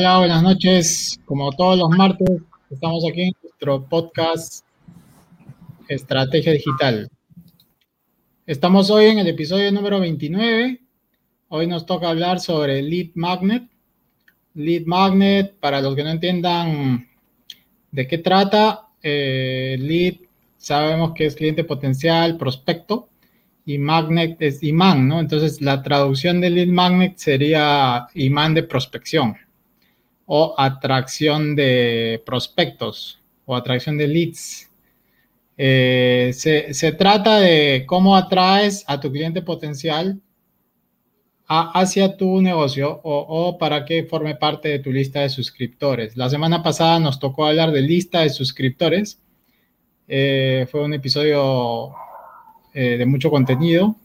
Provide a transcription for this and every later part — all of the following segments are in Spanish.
Hola, buenas noches. Como todos los martes, estamos aquí en nuestro podcast Estrategia Digital. Estamos hoy en el episodio número 29. Hoy nos toca hablar sobre Lead Magnet. Lead Magnet, para los que no entiendan de qué trata, eh, Lead sabemos que es cliente potencial, prospecto, y Magnet es imán, ¿no? Entonces la traducción de Lead Magnet sería imán de prospección o atracción de prospectos o atracción de leads. Eh, se, trata de cómo atraes a tu cliente potencial hacia tu negocio o, para que forme parte de tu lista de suscriptores. La semana pasada nos tocó hablar de lista de suscriptores. Eh, fue un episodio eh, de mucho contenido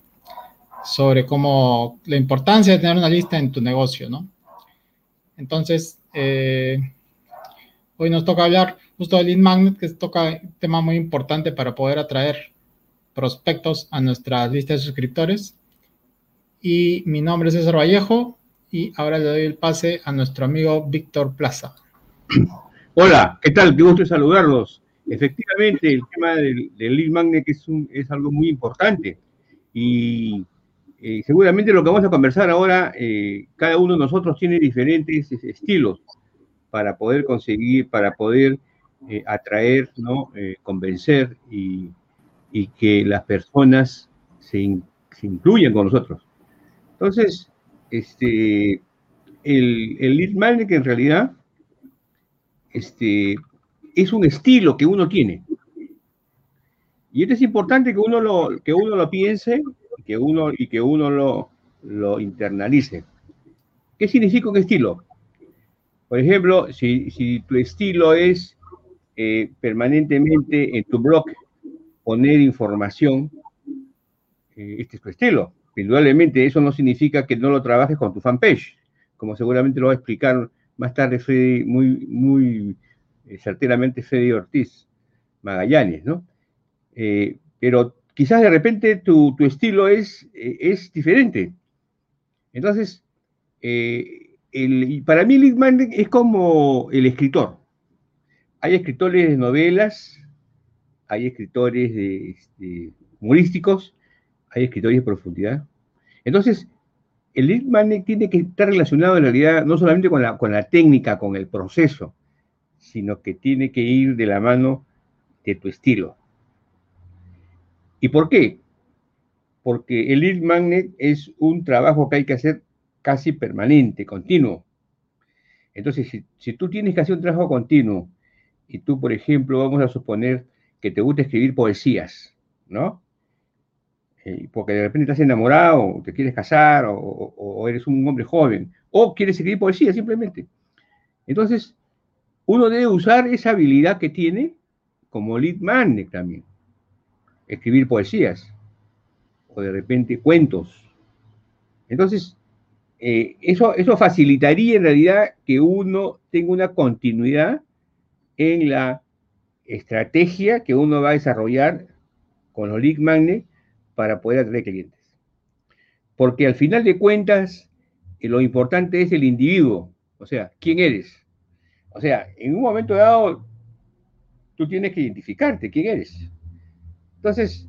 sobre cómo la importancia de tener una lista en tu negocio, ¿no? Entonces, eh, hoy nos toca hablar justo del lead magnet, que toca un tema muy importante para poder atraer prospectos a nuestra lista de suscriptores. Y mi nombre es César Vallejo y ahora le doy el pase a nuestro amigo Víctor Plaza. Hola, ¿qué tal? Qué gusto saludarlos. Efectivamente, el tema del, lead magnet es, es algo muy importante y eh, seguramente lo que vamos a conversar ahora, eh, cada uno de nosotros tiene diferentes estilos para poder conseguir, para poder eh, atraer, ¿no? convencer y, que las personas se, se, incluyan con nosotros. Entonces, este, el, el lead magnet en realidad este, es un estilo que uno tiene. Y esto es importante que uno lo, que uno lo piense que uno, y que uno lo, lo internalice. ¿Qué significa un estilo? Por ejemplo, si, si tu estilo es eh, permanentemente en tu blog poner información, eh, este es tu estilo. Indudablemente eso no significa que no lo trabajes con tu fanpage, como seguramente lo va a explicar más tarde Fede, muy, muy eh, certeramente Fede Ortiz Magallanes, ¿no? pero quizás de repente tu, estilo es, eh, es, diferente. Entonces, eh, para mí Littman es como el escritor. Hay escritores de novelas, hay escritores de, este, humorísticos, hay escritores de profundidad. Entonces, el Littman tiene que estar relacionado en realidad no solamente con la, con la técnica, con el proceso, sino que tiene que ir de la mano de tu estilo. ¿Y por qué? Porque el lead magnet es un trabajo que hay que hacer casi permanente, continuo. Entonces, si, tú tienes que hacer un trabajo continuo y tú, por ejemplo, vamos a suponer que te gusta escribir poesías, ¿no? Eh, porque de repente estás enamorado, o te quieres casar, o, eres un hombre joven, o quieres escribir poesía simplemente. Entonces, uno debe usar esa habilidad que tiene como lead magnet también escribir poesías o de repente cuentos. Entonces, eh, eso, eso facilitaría en realidad que uno tenga una continuidad en la estrategia que uno va a desarrollar con los lead magnet para poder atraer clientes. Porque al final de cuentas, eh, lo importante es el individuo, o sea, quién eres. O sea, en un momento dado, tú tienes que identificarte quién eres. Entonces,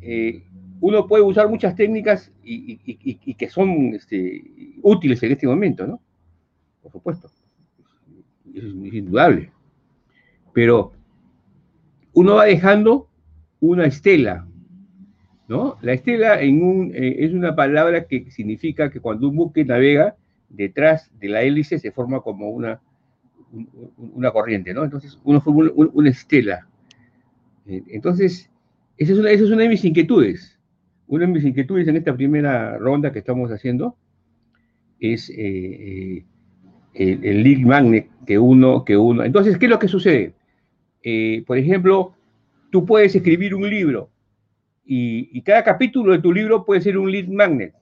eh, uno puede usar muchas técnicas y, que son este, útiles en este momento, ¿no? Por supuesto. Eso es, indudable. Pero uno va dejando una estela, ¿no? La estela en un, eh, es una palabra que significa que cuando un buque navega, detrás de la hélice se forma como una, una corriente, ¿no? Entonces uno forma una estela. Eh, entonces, esa es, una, de mis inquietudes. Una de mis inquietudes en esta primera ronda que estamos haciendo es eh, eh, el, lead magnet que uno, que uno. Entonces, ¿qué es lo que sucede? Eh, por ejemplo, tú puedes escribir un libro y, cada capítulo de tu libro puede ser un lead magnet,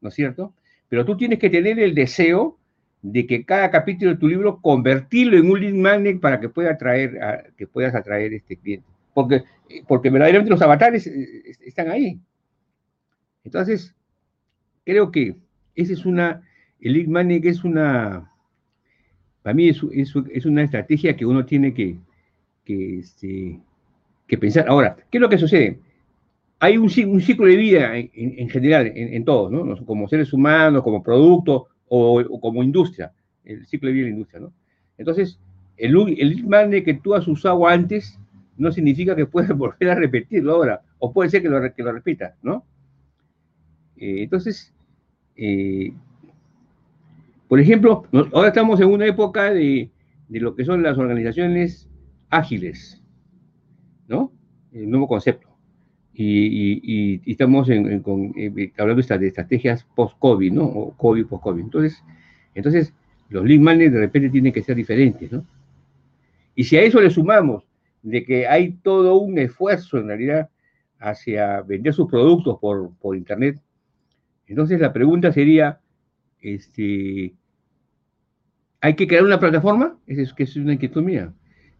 ¿no es cierto? Pero tú tienes que tener el deseo de que cada capítulo de tu libro convertirlo en un lead magnet para que pueda atraer que puedas atraer este cliente porque, porque verdaderamente los avatares eh, están ahí. Entonces, creo que esa es una, el lead magnet es una, para mí es, es, una estrategia que uno tiene que, que, este, que, pensar. Ahora, ¿qué es lo que sucede? Hay un, un ciclo de vida en, general, en, todos, ¿no? Como seres humanos, como producto o, como industria, el ciclo de vida de la industria, ¿no? Entonces, el, el que tú has usado antes no significa que puedas volver a repetirlo ahora, o puede ser que lo, que lo repitas, ¿no? Eh, entonces, eh, por ejemplo, ahora estamos en una época de, lo que son las organizaciones ágiles, ¿no? El nuevo concepto. Y, estamos en, eh, hablando de estrategias post-COVID, ¿no? O COVID, post-COVID. Entonces, entonces, los lead de repente tienen que ser diferentes, ¿no? Y si a eso le sumamos de que hay todo un esfuerzo en realidad hacia vender sus productos por, por Internet, entonces la pregunta sería, este, ¿hay que crear una plataforma? Esa es, que es una inquietud mía.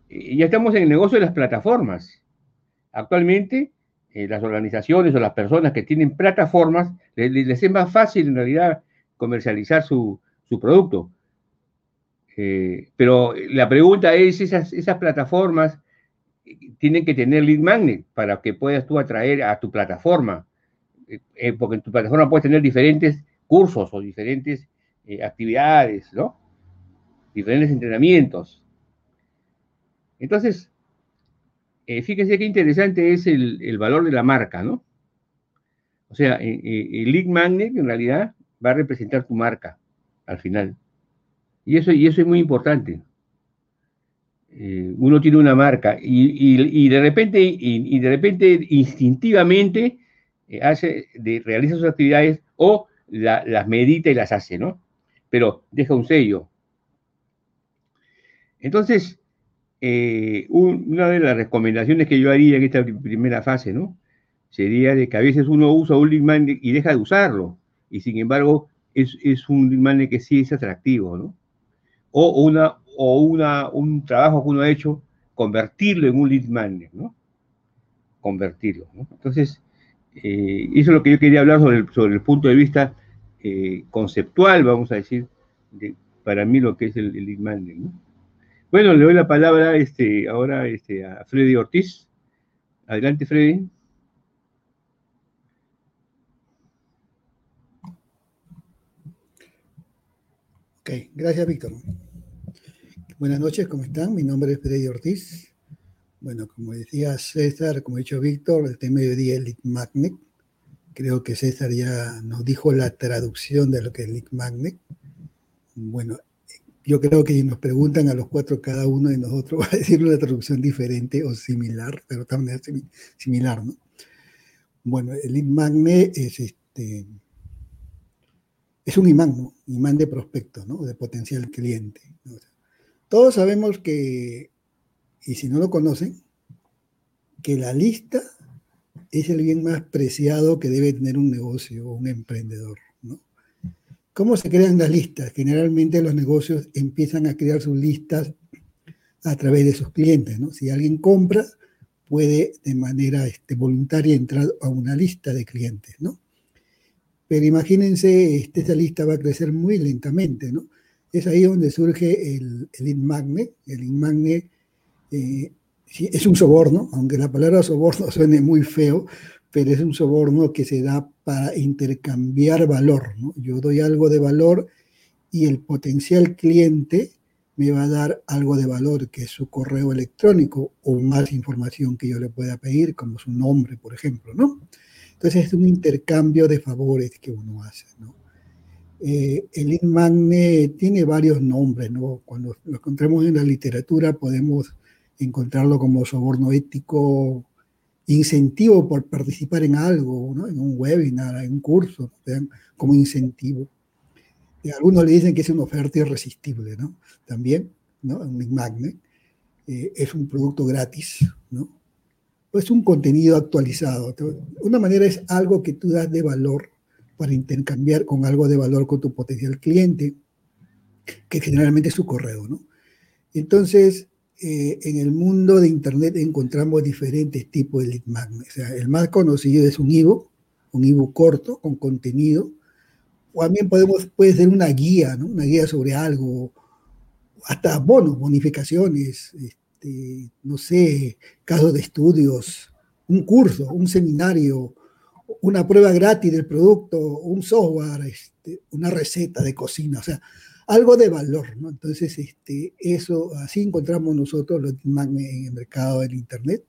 Eh, ya estamos en el negocio de las plataformas. Actualmente, eh, las organizaciones o las personas que tienen plataformas, les, es más fácil en realidad comercializar su, producto. Eh, pero la pregunta es, esas, esas plataformas tienen que tener lead magnet para que puedas tú atraer a tu plataforma, eh, porque en tu plataforma puedes tener diferentes cursos o diferentes eh, actividades, ¿no? Diferentes entrenamientos. Entonces, eh, fíjense qué interesante es el, valor de la marca, ¿no? O sea, el lead magnet en realidad va a representar tu marca al final. Y eso, y eso es muy importante. Eh, uno tiene una marca y, de repente de repente instintivamente eh, hace de, realiza sus actividades o las medita y las hace, ¿no? Pero deja un sello. Entonces, eh, una de las recomendaciones que yo haría en esta primera fase, ¿no? Sería de que a veces uno usa un lead y deja de usarlo, y sin embargo es, es un lead que sí es atractivo, ¿no? O una, o una, un trabajo que uno ha hecho, convertirlo en un lead magnet, ¿no? Convertirlo, ¿no? Entonces, eh, eso es lo que yo quería hablar sobre el, sobre el punto de vista eh, conceptual, vamos a decir, de, para mí lo que es el, lead magnet, ¿no? Bueno, le doy la palabra este, ahora este, a Freddy Ortiz. Adelante, Freddy. Ok, gracias, Víctor. Buenas noches, ¿cómo están? Mi nombre es Freddy Ortiz. Bueno, como decía César, como ha dicho Víctor, el tema de día es Lead Magnet. Creo que César ya nos dijo la traducción de lo que es Lead Magnet. Bueno, yo creo que nos preguntan a los cuatro, cada uno de nosotros va a decir una traducción diferente o similar, pero también similar, ¿no? Bueno, el lead es este es un imán. Imán de prospecto, ¿no? De potencial cliente. Todos sabemos que, y si no lo conocen, que la lista es el bien más preciado que debe tener un negocio o un emprendedor. ¿Cómo se crean las listas? Generalmente los negocios empiezan a crear sus listas a través de sus clientes. ¿no? Si alguien compra, puede de manera este, voluntaria entrar a una lista de clientes. ¿no? Pero imagínense, este, esta lista va a crecer muy lentamente. ¿no? es ahí donde surge el, el inmagne. El inmagne eh, es un soborno, aunque la palabra soborno suene muy feo, pero es un soborno que se da para intercambiar valor. Yo doy algo de valor y el potencial cliente me va a dar algo de valor, que es su correo electrónico o más información que yo le pueda pedir, como su nombre, por ejemplo, ¿no? Entonces es un intercambio de favores que uno hace, ¿no? Eh, el inmagne tiene varios nombres, ¿no? Cuando lo encontramos en la literatura podemos encontrarlo como soborno ético, incentivo por participar en algo, ¿no? En un webinar, en un curso, como incentivo. Y algunos le dicen que es una oferta irresistible, ¿no? También, ¿no? Un inmagne eh, es un producto gratis, ¿no? Es un contenido actualizado. Una manera es algo que tú das de valor para intercambiar con algo de valor con tu potencial cliente, que generalmente es su correo, ¿no? Entonces, eh, en el mundo de Internet encontramos diferentes tipos de lead magnet. O sea, el más conocido es un ebook, un ebook corto con contenido. O también podemos, puede ser una guía, ¿no? Una guía sobre algo, hasta bonos, bonificaciones, este, no sé, casos de estudios, un curso, un seminario, una prueba gratis del producto, un software, este, una receta de cocina, o sea, algo de valor, ¿no? Entonces, este, eso, así encontramos nosotros los en el mercado del Internet.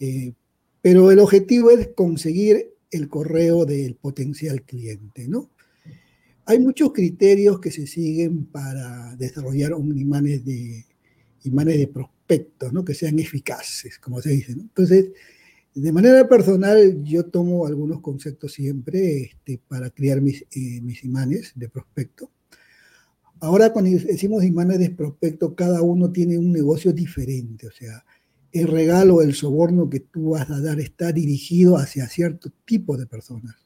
Eh, pero el objetivo es conseguir el correo del potencial cliente, ¿no? Hay muchos criterios que se siguen para desarrollar un imanes de, imanes de prospectos, ¿no? Que sean eficaces, como se dice. Entonces, de manera personal, yo tomo algunos conceptos siempre este, para crear mis, eh, imanes de prospecto. Ahora, cuando decimos imanes de prospecto, cada uno tiene un negocio diferente, o sea, el regalo, el soborno que tú vas a dar está dirigido hacia cierto tipo de personas.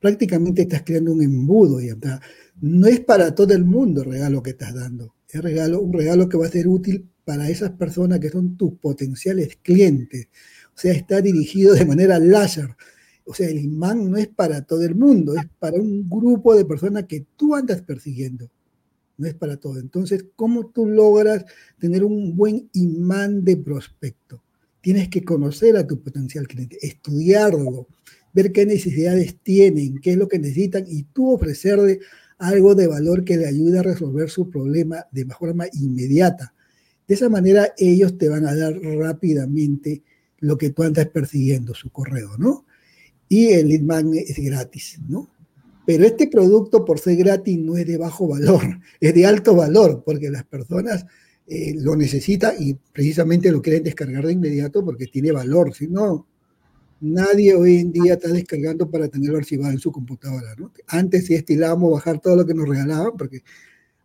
Prácticamente estás creando un embudo y no es para todo el mundo el regalo que estás dando. Es regalo, un regalo que va a ser útil para esas personas que son tus potenciales clientes. O sea, está dirigido de manera láser. O sea, el imán no es para todo el mundo, es para un grupo de personas que tú andas persiguiendo no es para todo. Entonces, ¿cómo tú logras tener un buen imán de prospecto? Tienes que conocer a tu potencial cliente, estudiarlo, ver qué necesidades tienen, qué es lo que necesitan y tú ofrecerle algo de valor que le ayude a resolver su problema de forma inmediata. De esa manera ellos te van a dar rápidamente lo que tú andas persiguiendo, su correo, ¿no? Y el lead es gratis, ¿no? Pero este producto, por ser gratis, no es de bajo valor, es de alto valor, porque las personas eh, lo necesitan y precisamente lo quieren descargar de inmediato porque tiene valor. Si no, nadie hoy en día está descargando para tenerlo archivado en su computadora. ¿no? Antes sí estilábamos bajar todo lo que nos regalaban, porque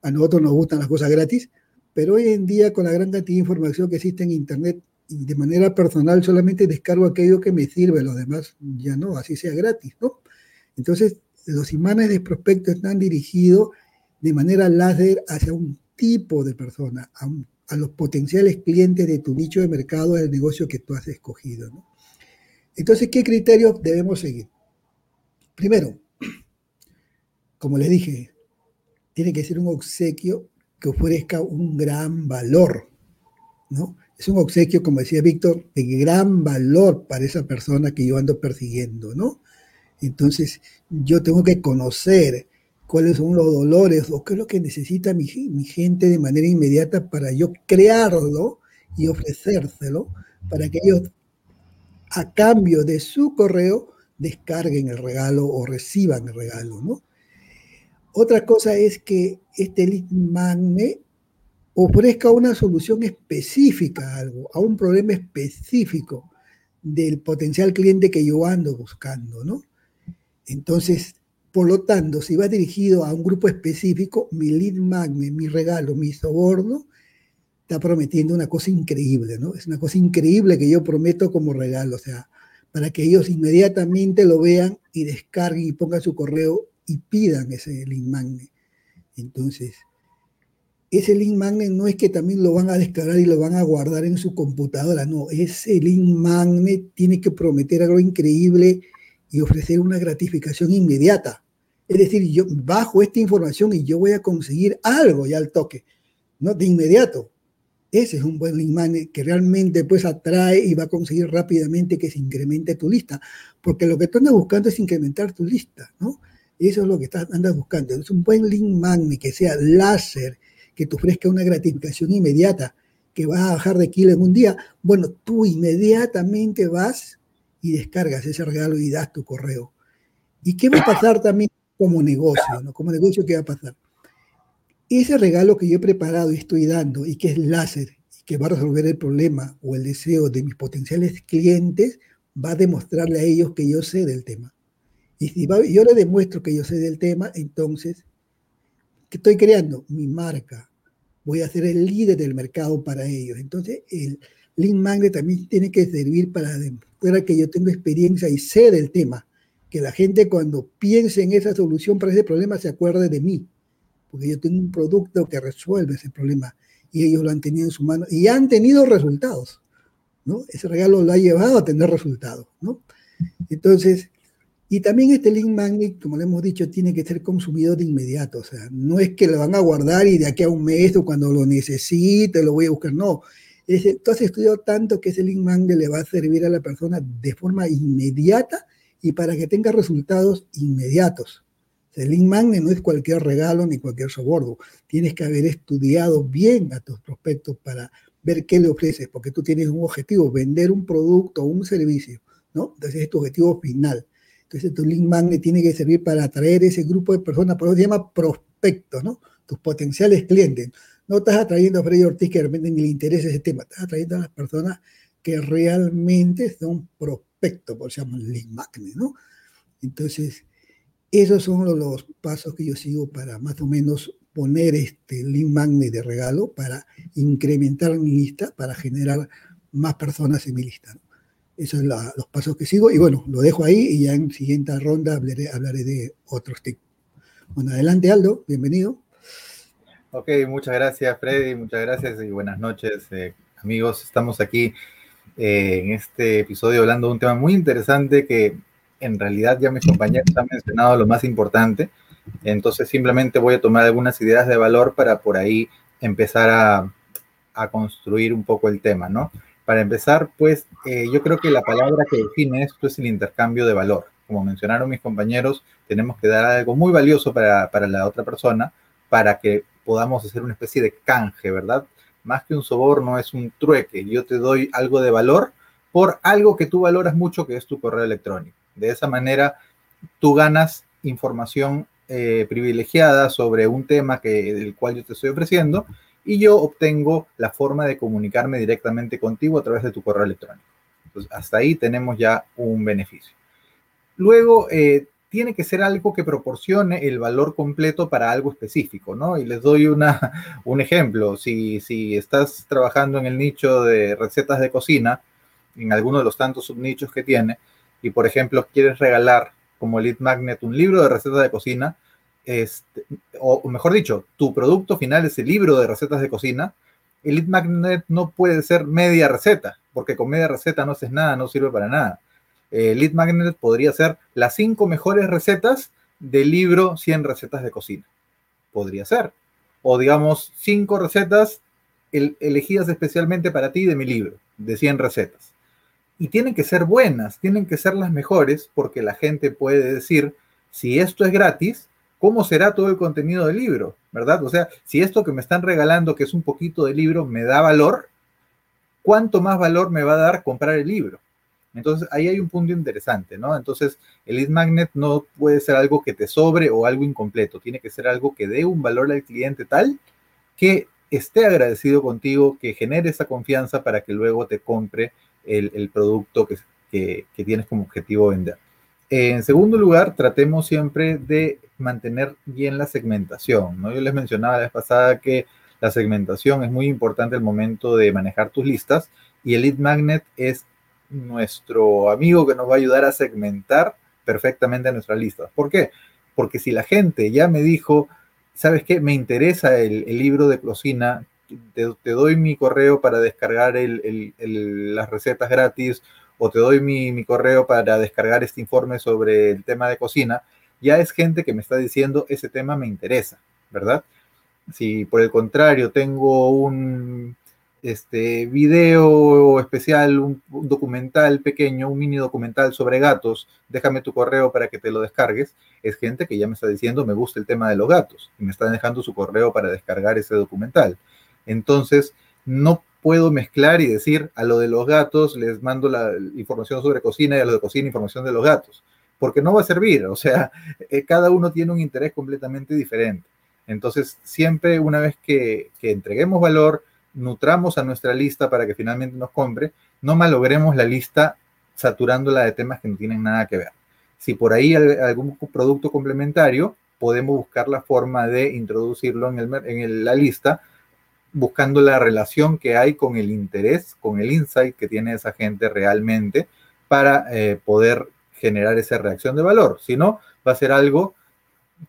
a nosotros nos gustan las cosas gratis, pero hoy en día con la gran cantidad de información que existe en Internet y de manera personal solamente descargo aquello que me sirve, lo demás ya no, así sea gratis, ¿no? Entonces, los imanes de prospecto están dirigidos de manera láser hacia un tipo de persona, a, los potenciales clientes de tu nicho de mercado del negocio que tú has escogido. Entonces, ¿qué criterios debemos seguir? Primero, como les dije, tiene que ser un obsequio que ofrezca un gran valor, ¿no? Es un obsequio, como decía Víctor, de gran valor para esa persona que yo ando persiguiendo, ¿no? Entonces, yo tengo que conocer cuáles son los dolores o qué es lo que necesita mi, gente de manera inmediata para yo crearlo y ofrecérselo para que ellos, a cambio de su correo, descarguen el regalo o reciban el regalo, ¿no? Otra cosa es que este lead magnet ofrezca una solución específica a algo, a un problema específico del potencial cliente que yo ando buscando, ¿no? Entonces, por lo tanto, si va dirigido a un grupo específico, mi lead magnet, mi regalo, mi soborno, está prometiendo una cosa increíble, ¿no? Es una cosa increíble que yo prometo como regalo, o sea, para que ellos inmediatamente lo vean y descarguen y pongan su correo y pidan ese lead magnet. Entonces, ese link magnet no es que también lo van a descargar y lo van a guardar en su computadora, no, ese link magnet tiene que prometer algo increíble y ofrecer una gratificación inmediata. Es decir, yo bajo esta información y yo voy a conseguir algo ya al toque, ¿no? De inmediato. Ese es un buen lead que realmente pues atrae y va a conseguir rápidamente que se incremente tu lista, porque lo que tú andas buscando es incrementar tu lista, ¿no? Eso es lo que estás, andas buscando. Es un buen lead magnet que sea láser, que te ofrezca una gratificación inmediata, que va a bajar de kilo en un día. Bueno, tú inmediatamente vas y descargas ese regalo y das tu correo. ¿Y qué va a pasar también como negocio? ¿no? Como negocio, ¿qué va a pasar? Ese regalo que yo he preparado y estoy dando y que es láser y que va a resolver el problema o el deseo de mis potenciales clientes, va a demostrarle a ellos que yo sé del tema. Y si yo le demuestro que yo sé del tema, entonces, ¿qué estoy creando? Mi marca. Voy a ser el líder del mercado para ellos. Entonces, el, Link Magnet también tiene que servir para demostrar que yo tengo experiencia y sé del tema. Que la gente cuando piense en esa solución para ese problema se acuerde de mí. Porque yo tengo un producto que resuelve ese problema y ellos lo han tenido en su mano y han tenido resultados. ¿no? Ese regalo lo ha llevado a tener resultados. ¿no? Entonces, Y también este link magnet, como le hemos dicho, tiene que ser consumido de inmediato. O sea, no es que lo van a guardar y de aquí a un mes o cuando lo necesite lo voy a buscar. No. Es, tú has estudiado tanto que ese link magnet le va a servir a la persona de forma inmediata y para que tenga resultados inmediatos. El link magnet no es cualquier regalo ni cualquier soborno. Tienes que haber estudiado bien a tus prospectos para ver qué le ofreces, porque tú tienes un objetivo, vender un producto o un servicio, ¿no? Entonces es tu objetivo final. Entonces tu link magnet tiene que servir para atraer ese grupo de personas, por eso se llama prospectos, ¿no? Tus potenciales clientes. No estás atrayendo a Freddy Ortiz que de repente ni le interesa ese tema, estás atrayendo a las personas que realmente son prospectos, por eso se llama link magnet, ¿no? Entonces, esos son los pasos que yo sigo para más o menos poner este link magnet de regalo para incrementar mi lista, para generar más personas en mi lista. Esos son los pasos que sigo. Y bueno, lo dejo ahí y ya en siguiente ronda hablaré, hablaré de otros tips. Bueno, adelante Aldo, bienvenido. Ok, muchas gracias Freddy, muchas gracias y buenas noches eh, amigos. Estamos aquí eh, en este episodio hablando de un tema muy interesante que en realidad ya mis compañeros han mencionado lo más importante. Entonces simplemente voy a tomar algunas ideas de valor para por ahí empezar a, a construir un poco el tema, ¿no? Para empezar, pues eh, yo creo que la palabra que define esto es el intercambio de valor. Como mencionaron mis compañeros, tenemos que dar algo muy valioso para, para la otra persona para que podamos hacer una especie de canje, ¿verdad? Más que un soborno, es un trueque. Yo te doy algo de valor por algo que tú valoras mucho, que es tu correo electrónico. De esa manera, tú ganas información eh, privilegiada sobre un tema que, del cual yo te estoy ofreciendo y yo obtengo la forma de comunicarme directamente contigo a través de tu correo electrónico. Entonces, hasta ahí tenemos ya un beneficio. Luego, eh, tiene que ser algo que proporcione el valor completo para algo específico, ¿no? Y les doy una, un ejemplo. Si, si estás trabajando en el nicho de recetas de cocina, en alguno de los tantos subnichos que tiene, y por ejemplo quieres regalar como lead magnet un libro de recetas de cocina, este, o mejor dicho, tu producto final es el libro de recetas de cocina, el lead magnet no puede ser media receta, porque con media receta no haces nada, no sirve para nada. El lead magnet podría ser las cinco mejores recetas del libro 100 recetas de cocina. Podría ser. O digamos, cinco recetas elegidas especialmente para ti de mi libro, de 100 recetas. Y tienen que ser buenas, tienen que ser las mejores, porque la gente puede decir, si esto es gratis, ¿cómo será todo el contenido del libro? ¿Verdad? O sea, si esto que me están regalando, que es un poquito de libro, me da valor, ¿cuánto más valor me va a dar comprar el libro? Entonces, ahí hay un punto interesante, ¿no? Entonces, el lead magnet no puede ser algo que te sobre o algo incompleto, tiene que ser algo que dé un valor al cliente tal que esté agradecido contigo, que genere esa confianza para que luego te compre el, producto que, que tienes como objetivo vender. En segundo lugar, tratemos siempre de mantener bien la segmentación. ¿no? Yo les mencionaba la vez pasada que la segmentación es muy importante al momento de manejar tus listas y el lead magnet es nuestro amigo que nos va a ayudar a segmentar perfectamente nuestras listas. ¿Por qué? Porque si la gente ya me dijo, ¿sabes qué? Me interesa el, libro de cocina, te, doy mi correo para descargar las recetas gratis o te doy mi, correo para descargar este informe sobre el tema de cocina, ya es gente que me está diciendo ese tema me interesa, ¿verdad? Si por el contrario tengo un este, video especial, un, documental pequeño, un mini documental sobre gatos, déjame tu correo para que te lo descargues, es gente que ya me está diciendo me gusta el tema de los gatos y me está dejando su correo para descargar ese documental. Entonces, no puedo mezclar y decir a lo de los gatos les mando la información sobre cocina y a lo de cocina información de los gatos, porque no va a servir, o sea, eh, cada uno tiene un interés completamente diferente. Entonces, siempre una vez que, entreguemos valor, nutramos a nuestra lista para que finalmente nos compre, no malogremos la lista saturándola de temas que no tienen nada que ver. Si por ahí hay algún producto complementario, podemos buscar la forma de introducirlo en, el, en la lista buscando la relación que hay con el interés, con el insight que tiene esa gente realmente para eh, poder generar esa reacción de valor. Si no, va a ser algo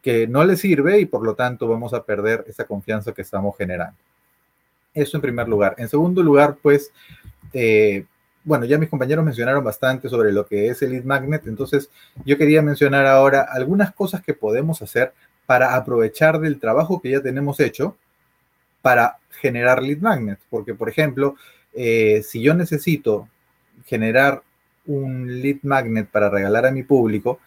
que no le sirve y por lo tanto vamos a perder esa confianza que estamos generando. Eso en primer lugar. En segundo lugar, pues, eh, bueno, ya mis compañeros mencionaron bastante sobre lo que es el lead magnet, entonces yo quería mencionar ahora algunas cosas que podemos hacer para aprovechar del trabajo que ya tenemos hecho para generar lead magnets, porque por ejemplo, eh, si yo necesito generar un lead magnet para regalar a mi público,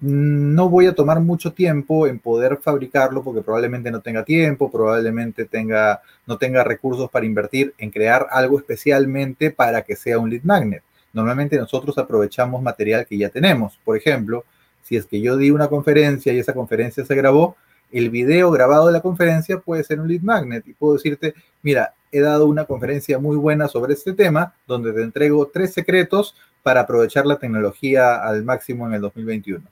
no voy a tomar mucho tiempo en poder fabricarlo porque probablemente no tenga tiempo, probablemente tenga, no tenga recursos para invertir en crear algo especialmente para que sea un lead magnet. Normalmente nosotros aprovechamos material que ya tenemos. Por ejemplo, si es que yo di una conferencia y esa conferencia se grabó, el video grabado de la conferencia puede ser un lead magnet y puedo decirte, mira, he dado una conferencia muy buena sobre este tema donde te entrego tres secretos para aprovechar la tecnología al máximo en el 2021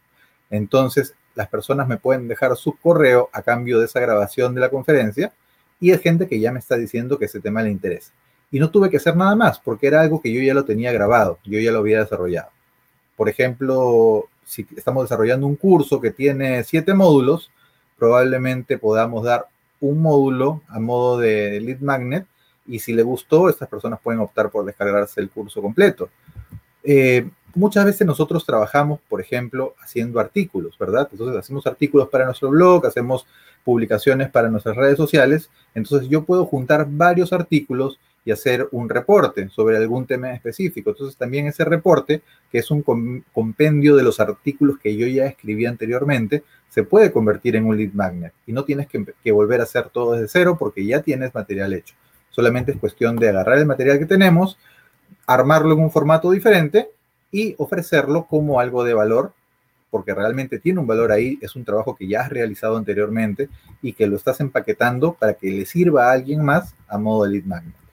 entonces, las personas me pueden dejar su correo a cambio de esa grabación de la conferencia y es gente que ya me está diciendo que ese tema le interesa. Y no tuve que hacer nada más porque era algo que yo ya lo tenía grabado, yo ya lo había desarrollado. Por ejemplo, si estamos desarrollando un curso que tiene siete módulos, probablemente podamos dar un módulo a modo de lead magnet y si le gustó, estas personas pueden optar por descargarse el curso completo. Eh, muchas veces nosotros trabajamos, por ejemplo, haciendo artículos, ¿verdad? Entonces hacemos artículos para nuestro blog, hacemos publicaciones para nuestras redes sociales. Entonces yo puedo juntar varios artículos y hacer un reporte sobre algún tema específico. Entonces también ese reporte, que es un compendio de los artículos que yo ya escribí anteriormente, se puede convertir en un lead magnet y no tienes que, volver a hacer todo desde cero porque ya tienes material hecho. Solamente es cuestión de agarrar el material que tenemos, armarlo en un formato diferente y ofrecerlo como algo de valor, porque realmente tiene un valor ahí, es un trabajo que ya has realizado anteriormente y que lo estás empaquetando para que le sirva a alguien más a modo de lead magnet.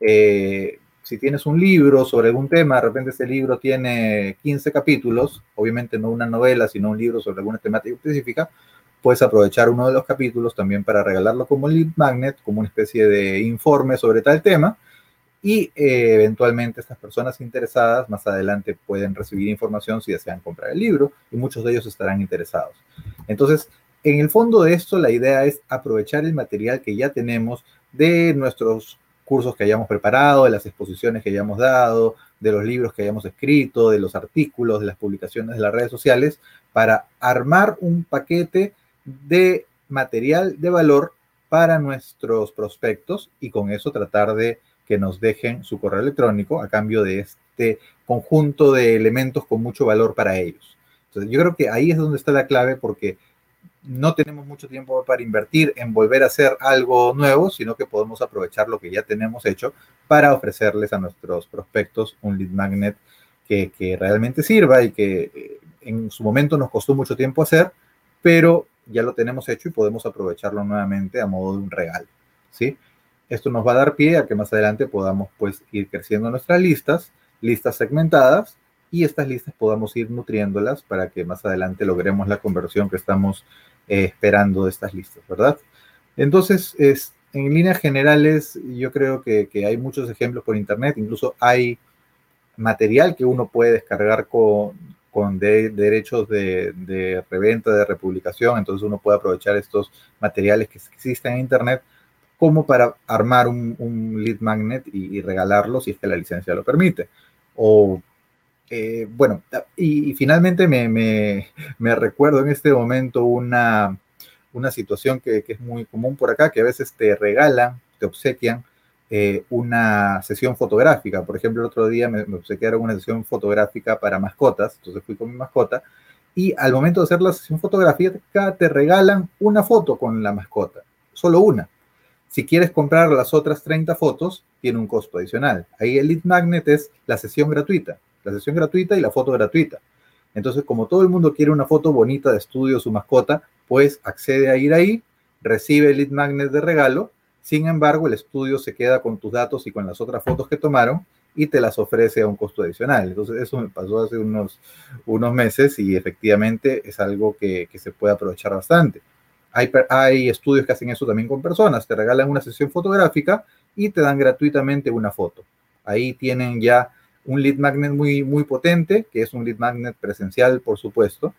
Eh, si tienes un libro sobre algún tema, de repente ese libro tiene 15 capítulos, obviamente no una novela, sino un libro sobre alguna temática específica, puedes aprovechar uno de los capítulos también para regalarlo como lead magnet, como una especie de informe sobre tal tema, y eh, eventualmente estas personas interesadas más adelante pueden recibir información si desean comprar el libro y muchos de ellos estarán interesados. Entonces, en el fondo de esto, la idea es aprovechar el material que ya tenemos de nuestros cursos que hayamos preparado, de las exposiciones que hayamos dado, de los libros que hayamos escrito, de los artículos, de las publicaciones de las redes sociales, para armar un paquete de material de valor para nuestros prospectos y con eso tratar de que nos dejen su correo electrónico a cambio de este conjunto de elementos con mucho valor para ellos. Entonces, yo creo que ahí es donde está la clave porque no tenemos mucho tiempo para invertir en volver a hacer algo nuevo, sino que podemos aprovechar lo que ya tenemos hecho para ofrecerles a nuestros prospectos un lead magnet que, realmente sirva y que eh, en su momento nos costó mucho tiempo hacer, pero ya lo tenemos hecho y podemos aprovecharlo nuevamente a modo de un regalo, ¿sí? Esto nos va a dar pie a que más adelante podamos pues ir creciendo nuestras listas, listas segmentadas, y estas listas podamos ir nutriéndolas para que más adelante logremos la conversión que estamos eh, esperando estas listas, ¿verdad? Entonces, es, en líneas generales, yo creo que, hay muchos ejemplos por internet, incluso hay material que uno puede descargar con, con derechos de, de, reventa, de republicación, entonces uno puede aprovechar estos materiales que existen en internet como para armar un, lead magnet y, regalarlo si es que la licencia lo permite. O, eh, bueno, y, finalmente me, recuerdo en este momento una, situación que, es muy común por acá, que a veces te regalan, te obsequian eh, una sesión fotográfica. Por ejemplo, el otro día me, me obsequiaron una sesión fotográfica para mascotas, entonces fui con mi mascota y al momento de hacer la sesión fotográfica te regalan una foto con la mascota, solo una. Si quieres comprar las otras 30 fotos, tiene un costo adicional. Ahí el lead magnet es la sesión gratuita, la sesión gratuita y la foto gratuita. Entonces, como todo el mundo quiere una foto bonita de estudio su mascota, pues accede a ir ahí, recibe el lead magnet de regalo. Sin embargo, el estudio se queda con tus datos y con las otras fotos que tomaron y te las ofrece a un costo adicional. Entonces, eso me pasó hace unos, unos meses y efectivamente es algo que, que se puede aprovechar bastante. Hay, estudios que hacen eso también con personas, te regalan una sesión fotográfica y te dan gratuitamente una foto. Ahí tienen ya un lead magnet muy, muy potente, que es un lead magnet presencial, por supuesto,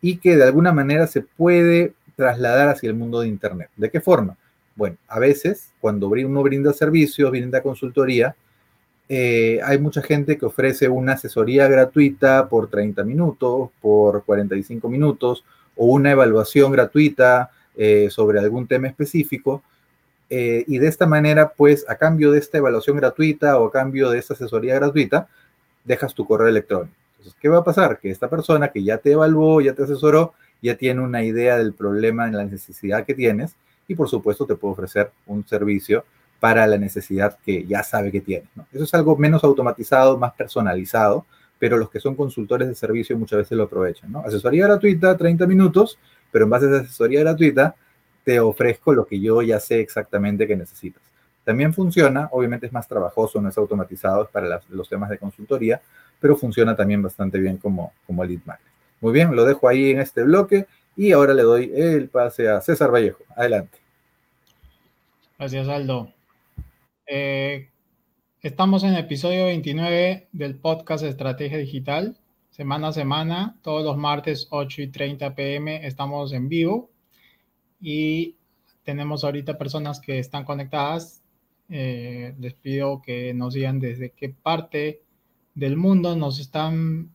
y que de alguna manera se puede trasladar hacia el mundo de Internet. ¿De qué forma? Bueno, a veces cuando uno brinda servicios, brinda consultoría, eh, hay mucha gente que ofrece una asesoría gratuita por 30 minutos, por 45 minutos, o una evaluación gratuita eh, sobre algún tema específico. Eh, y de esta manera, pues, a cambio de esta evaluación gratuita o a cambio de esta asesoría gratuita, dejas tu correo electrónico. Entonces, ¿qué va a pasar? Que esta persona que ya te evaluó, ya te asesoró, ya tiene una idea del problema, en la necesidad que tienes y por supuesto te puede ofrecer un servicio para la necesidad que ya sabe que tiene. Eso es algo menos automatizado, más personalizado, pero los que son consultores de servicio muchas veces lo aprovechan. ¿no? Asesoría gratuita, 30 minutos, pero en base a esa asesoría gratuita te ofrezco lo que yo ya sé exactamente que necesitas. También funciona, obviamente es más trabajoso, no es automatizado, es para los temas de consultoría, pero funciona también bastante bien como, como lead magnet. Muy bien, lo dejo ahí en este bloque y ahora le doy el pase a César Vallejo. Adelante. Gracias, Aldo. Eh, estamos en el episodio 29 del podcast Estrategia Digital. Semana a semana, todos los martes 8 y 30 pm estamos en vivo y tenemos ahorita personas que están conectadas. Eh, les pido que nos digan desde qué parte del mundo nos están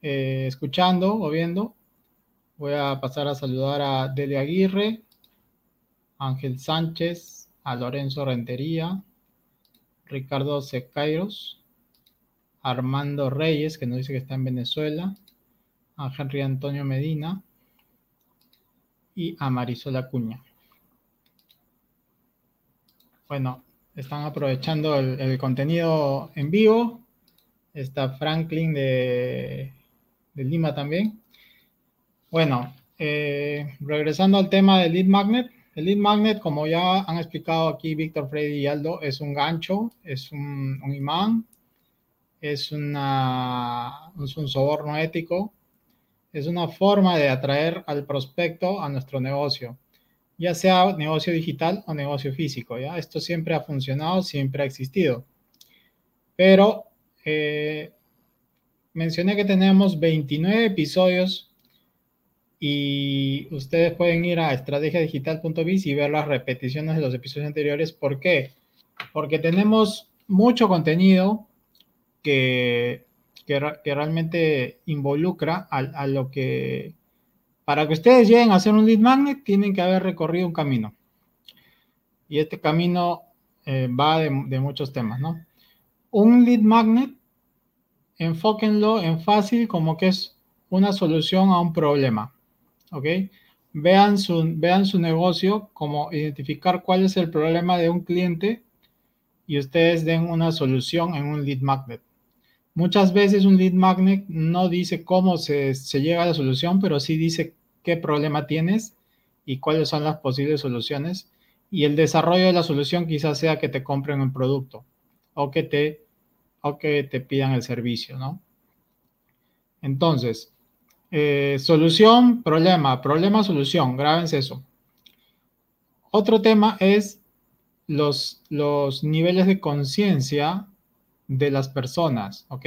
eh, escuchando o viendo. Voy a pasar a saludar a Dele Aguirre, Ángel Sánchez, a Lorenzo Rentería, Ricardo Secairos, Armando Reyes, que nos dice que está en Venezuela, a Henry Antonio Medina y a Marisol Acuña. Bueno, están aprovechando el, contenido en vivo. Está Franklin de, Lima también. Bueno, eh, regresando al tema del lead magnet, el lead magnet, como ya han explicado aquí Víctor, Freddy y Aldo, es un gancho, es un, imán, es, un soborno ético, es una forma de atraer al prospecto a nuestro negocio, ya sea negocio digital o negocio físico. ¿ya? Esto siempre ha funcionado, siempre ha existido. Pero eh, mencioné que tenemos 29 episodios y ustedes pueden ir a estrategiadigital.biz y ver las repeticiones de los episodios anteriores. ¿Por qué? Porque tenemos mucho contenido que, que, realmente involucra a, lo que... Para que ustedes lleguen a hacer un lead magnet, tienen que haber recorrido un camino. Y este camino eh, va de, de muchos temas, ¿no? Un lead magnet, enfóquenlo en fácil como que es una solución a un problema. ¿ok? Vean su, vean su negocio como identificar cuál es el problema de un cliente y ustedes den una solución en un lead magnet. Muchas veces un lead magnet no dice cómo se, se llega a la solución, pero sí dice qué problema tienes y cuáles son las posibles soluciones. Y el desarrollo de la solución quizás sea que te compren un producto o que te, o que te pidan el servicio, ¿no? Entonces, eh, solución, problema, problema, solución. Grábense eso. Otro tema es los, los niveles de conciencia de las personas, ¿ok?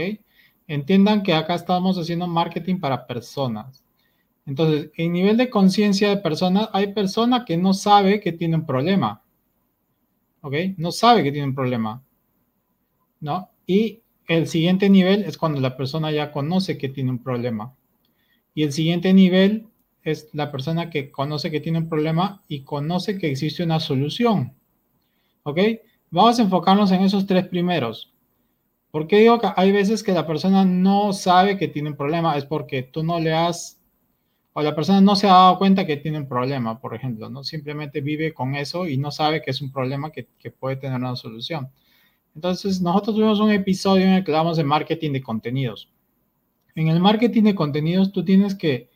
Entiendan que acá estamos haciendo marketing para personas. Entonces, en nivel de conciencia de personas, hay personas que no sabe que tienen problema, ¿ok? No sabe que tienen problema, ¿no? Y el siguiente nivel es cuando la persona ya conoce que tiene un problema. Y el siguiente nivel es la persona que conoce que tiene un problema y conoce que existe una solución. ¿Ok? Vamos a enfocarnos en esos tres primeros. ¿Por qué digo que hay veces que la persona no sabe que tiene un problema? Es porque tú no le has, o la persona no se ha dado cuenta que tiene un problema, por ejemplo, ¿no? Simplemente vive con eso y no sabe que es un problema que, que puede tener una solución. Entonces, nosotros tuvimos un episodio en el que hablamos de marketing de contenidos. En el marketing de contenidos tú tienes que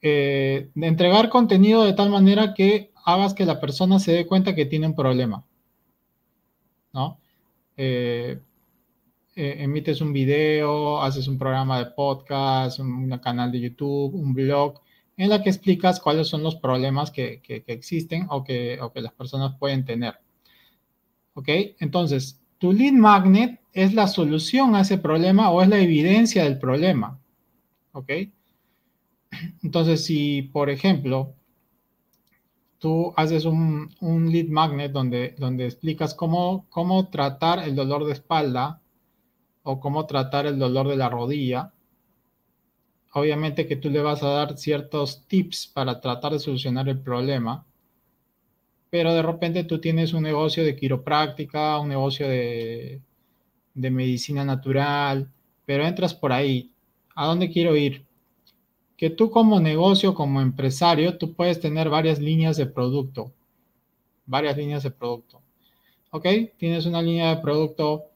eh, entregar contenido de tal manera que hagas que la persona se dé cuenta que tiene un problema. ¿No? Eh, eh, emites un video, haces un programa de podcast, un, canal de YouTube, un blog, en la que explicas cuáles son los problemas que, que existen o que, o que las personas pueden tener. ¿Ok? Entonces, tu lead magnet es la solución a ese problema o es la evidencia del problema. ¿Ok? Entonces, si, por ejemplo, tú haces un, lead magnet donde, donde explicas cómo, cómo tratar el dolor de espalda o cómo tratar el dolor de la rodilla. Obviamente que tú le vas a dar ciertos tips para tratar de solucionar el problema, pero de repente tú tienes un negocio de quiropráctica, un negocio de, de medicina natural, pero entras por ahí. ¿A dónde quiero ir? Que tú como negocio, como empresario, tú puedes tener varias líneas de producto. Varias líneas de producto. ¿Ok? Tienes una línea de producto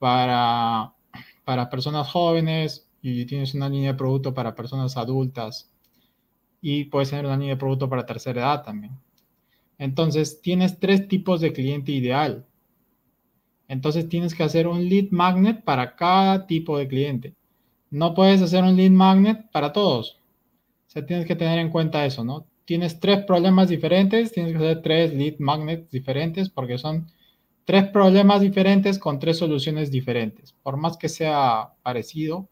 para, para personas jóvenes y tienes una línea de producto para personas adultas. Y puedes tener una línea de producto para tercera edad también. Entonces, tienes tres tipos de cliente ideal. Entonces tienes que hacer un lead magnet para cada tipo de cliente. No puedes hacer un lead magnet para todos. O sea, tienes que tener en cuenta eso, ¿no? Tienes tres problemas diferentes, tienes que hacer tres lead magnets diferentes porque son tres problemas diferentes con tres soluciones diferentes. Por más que sea parecido,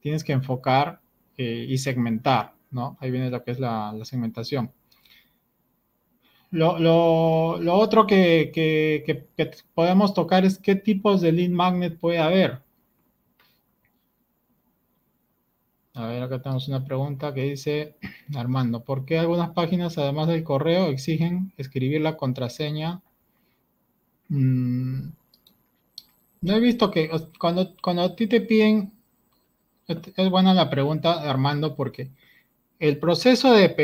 tienes que enfocar eh, y segmentar, ¿no? Ahí viene lo que es la segmentación. Lo, otro que, podemos tocar es qué tipos de lead magnet puede haber. A ver, acá tenemos una pregunta que dice Armando, ¿por qué algunas páginas, además del correo, exigen escribir la contraseña? Mm, no he visto que cuando, cuando a ti te piden, es buena la pregunta, Armando, porque el proceso de,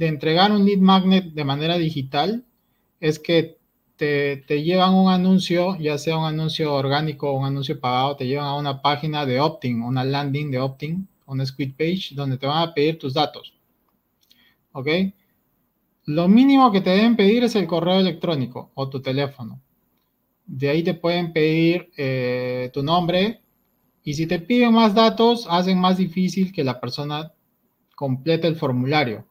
entregar un lead magnet de manera digital es que te, llevan un anuncio, ya sea un anuncio orgánico o un anuncio pagado, te llevan a una página de opt-in, una landing de opt-in, una squid page, donde te van a pedir tus datos. ¿Ok? Lo mínimo que te deben pedir es el correo electrónico o tu teléfono. De ahí te pueden pedir eh, tu nombre y si te piden más datos, hacen más difícil que la persona completa el formulario.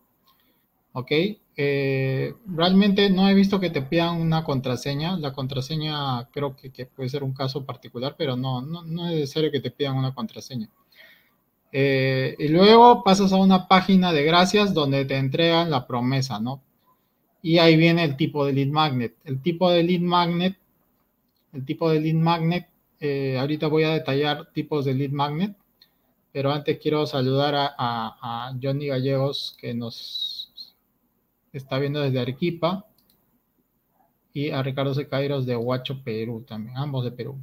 ¿Ok? Eh, realmente no he visto que te pidan una contraseña. La contraseña creo que, puede ser un caso particular, pero no, no, no, es necesario que te pidan una contraseña. Eh, y luego pasas a una página de gracias donde te entregan la promesa, ¿no? Y ahí viene el tipo de lead magnet. El tipo de lead magnet, el tipo de lead magnet, eh, ahorita voy a detallar tipos de lead magnet pero antes quiero saludar a, Johnny Gallegos, que nos está viendo desde Arequipa, y a Ricardo Secairos de Huacho, Perú también, ambos de Perú.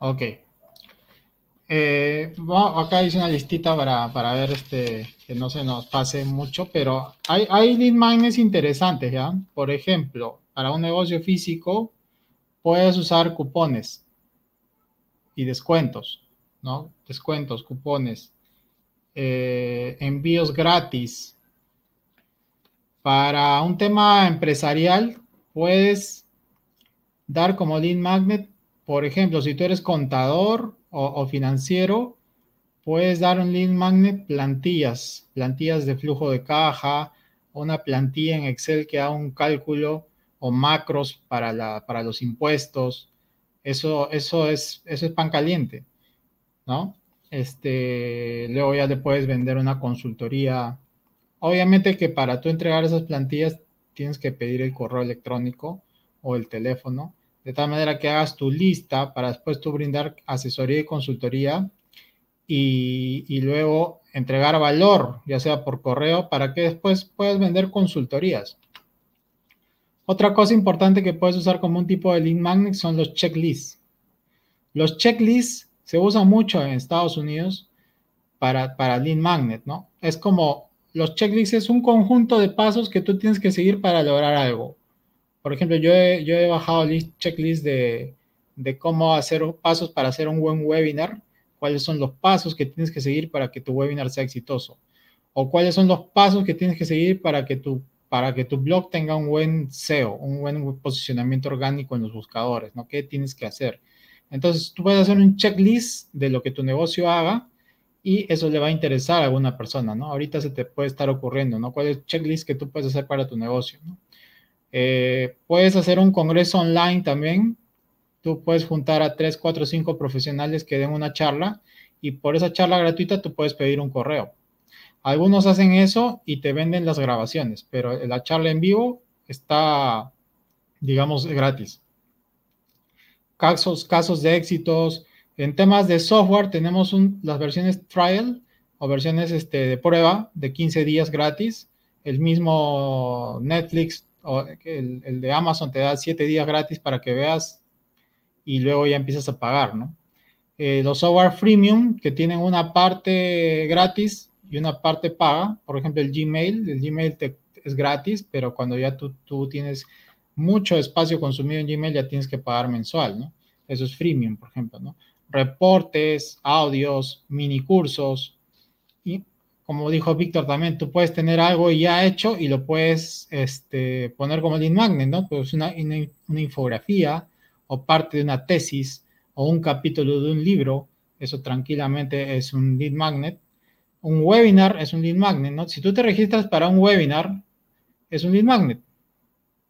Ok. Eh, acá hice una listita para, ver este, que no se nos pase mucho, pero hay, hay lead magnets interesantes, ¿ya? Por ejemplo, para un negocio físico, puedes usar cupones y descuentos, ¿no? Descuentos, cupones, eh, envíos gratis. Para un tema empresarial, puedes dar como lead magnet, por ejemplo, si tú eres contador o, financiero, puedes dar un lead magnet plantillas, plantillas de flujo de caja, una plantilla en Excel que haga un cálculo o macros para, la, para los impuestos. Eso, eso, es, eso es pan caliente, ¿no? Este, luego ya le puedes vender una consultoría. Obviamente que para tú entregar esas plantillas tienes que pedir el correo electrónico o el teléfono, de tal manera que hagas tu lista para después tú brindar asesoría y consultoría y, y luego entregar valor, ya sea por correo, para que después puedas vender consultorías. Otra cosa importante que puedes usar como un tipo de lead magnet son los checklists. Los checklists se usan mucho en Estados Unidos para, para lead magnet, ¿no? Es como, los checklists es un conjunto de pasos que tú tienes que seguir para lograr algo. Por ejemplo, yo he, yo he bajado list, checklist de, de cómo hacer pasos para hacer un buen webinar, cuáles son los pasos que tienes que seguir para que tu webinar sea exitoso, o cuáles son los pasos que tienes que seguir para que tu para que tu blog tenga un buen SEO, un buen posicionamiento orgánico en los buscadores, ¿no? ¿Qué tienes que hacer? Entonces, tú puedes hacer un checklist de lo que tu negocio haga y eso le va a interesar a alguna persona, ¿no? Ahorita se te puede estar ocurriendo, ¿no? ¿Cuál es el checklist que tú puedes hacer para tu negocio, ¿no? Eh, puedes hacer un congreso online también. Tú puedes juntar a tres, cuatro, cinco profesionales que den una charla y por esa charla gratuita tú puedes pedir un correo. Algunos hacen eso y te venden las grabaciones, pero la charla en vivo está, digamos, gratis. Casos, casos de éxitos. En temas de software tenemos las versiones trial o versiones este, de prueba de 15 días gratis. El mismo Netflix el, de Amazon te da 7 días gratis para que veas y luego ya empiezas a pagar, ¿no? Eh, los software freemium que tienen una parte gratis y una parte paga, por ejemplo el Gmail, el Gmail es gratis, pero cuando ya tú, tú, tienes mucho espacio consumido en Gmail ya tienes que pagar mensual, ¿no? Eso es freemium, por ejemplo, ¿no? Reportes, audios, mini cursos y como dijo Víctor también, tú puedes tener algo ya hecho y lo puedes este, poner como lead magnet, ¿no? Pues una, infografía o parte de una tesis o un capítulo de un libro, eso tranquilamente es un lead magnet. Un webinar es un lead magnet, ¿no? Si tú te registras para un webinar, es un lead magnet,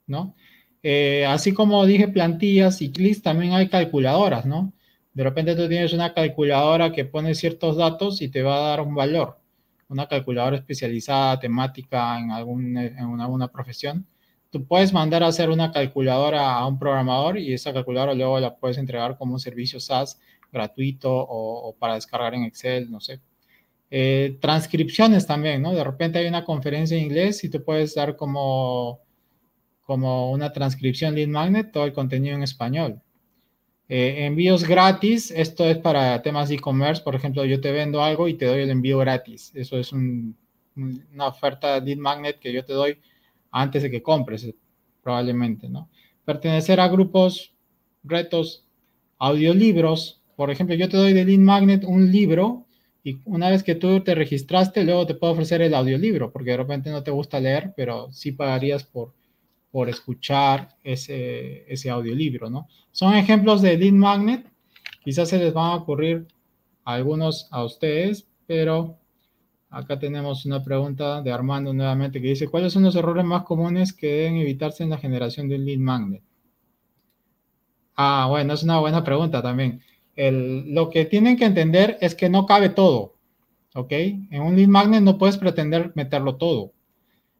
¿no? Eh, así como dije plantillas y clics, también hay calculadoras, ¿no? De repente tú tienes una calculadora que pone ciertos datos y te va a dar un valor. Una calculadora especializada, temática en, algún, en alguna profesión tú puedes mandar a hacer una calculadora a un programador y esa calculadora luego la puedes entregar como un servicio SaaS gratuito o, para descargar en Excel, no sé. Eh, transcripciones también, ¿no? De repente hay una conferencia en inglés y tú puedes dar como, como una transcripción lead magnet todo el contenido en español. Eh, envíos gratis, esto es para temas de e-commerce, por ejemplo, yo te vendo algo y te doy el envío gratis. Eso es una oferta lead magnet que yo te doy antes de que compres, probablemente, ¿no? Pertenecer a grupos, retos, audiolibros. Por ejemplo, yo te doy de Lead Magnet un libro y una vez que tú te registraste, luego te puedo ofrecer el audiolibro, porque de repente no te gusta leer, pero sí pagarías por, por escuchar ese, ese audiolibro, ¿no? Son ejemplos de Lead Magnet. Quizás se les van a ocurrir algunos a ustedes, pero Acá tenemos una pregunta de Armando nuevamente que dice, ¿cuáles son los errores más comunes que deben evitarse en la generación de un lead magnet? Ah, bueno, es una buena pregunta también. lo que tienen que entender es que no cabe todo, ¿ok? En un lead magnet no puedes pretender meterlo todo.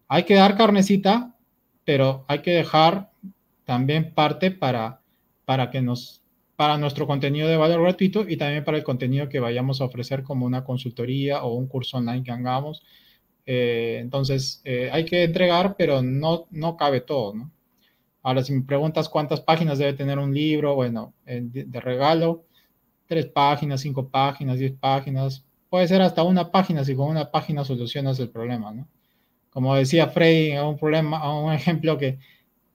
Hay que dar carnecita, pero hay que dejar también parte para, para que nos para nuestro contenido de valor gratuito y también para el contenido que vayamos a ofrecer como una consultoría o un curso online que hagamos. Eh, entonces, eh, hay que entregar, pero no, no cabe todo, ¿no? Ahora, si me preguntas cuántas páginas debe tener un libro, bueno, de, regalo, tres páginas, cinco páginas, diez páginas, puede ser hasta una página si con una página solucionas el problema, ¿no? Como decía Frey, un problema, un ejemplo que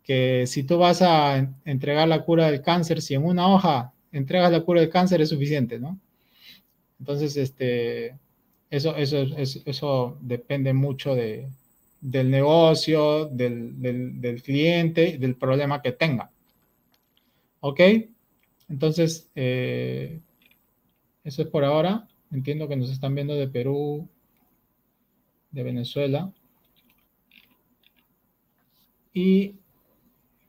que si tú vas a entregar la cura del cáncer, si en una hoja entregas la cura del cáncer es suficiente, ¿no? Entonces, este, eso, eso, eso, eso depende mucho de, del negocio, del, del, del, cliente, del problema que tenga. ¿Ok? Entonces, eh, eso es por ahora. Entiendo que nos están viendo de Perú, de Venezuela. Y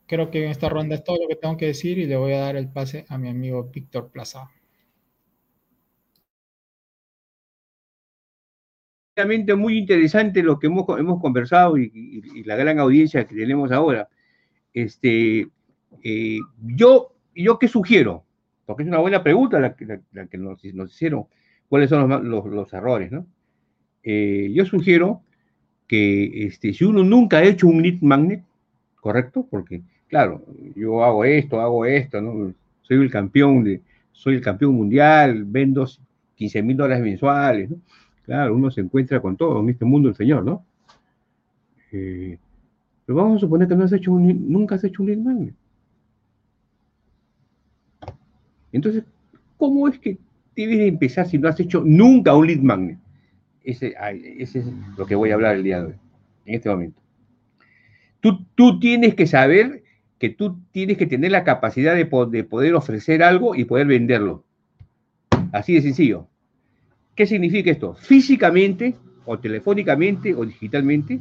creo que en esta ronda es todo lo que tengo que decir y le voy a dar el pase a mi amigo Víctor Plaza. Realmente muy interesante lo que hemos, hemos conversado y, la gran audiencia que tenemos ahora. Este, eh, yo, yo qué sugiero, porque es una buena pregunta la, que nos, hicieron, cuáles son los, errores, ¿no? Eh, yo sugiero que este, si uno nunca ha hecho un lead magnet, ¿correcto? Porque claro, yo hago esto, hago esto, ¿no? Soy el campeón, de, soy el campeón mundial, vendo 15 mil dólares mensuales, ¿no? Claro, uno se encuentra con todo en este mundo el Señor, ¿no? Eh, pero vamos a suponer que no has hecho nunca has hecho un lead magnet. Entonces, ¿cómo es que debes empezar si no has hecho nunca un lead magnet? Ese es lo que voy a hablar el día de hoy, en este momento. Tú, tienes que saber que tú tienes que tener la capacidad de, poder ofrecer algo y poder venderlo. Así de sencillo. ¿Qué significa esto? Físicamente o telefónicamente o digitalmente,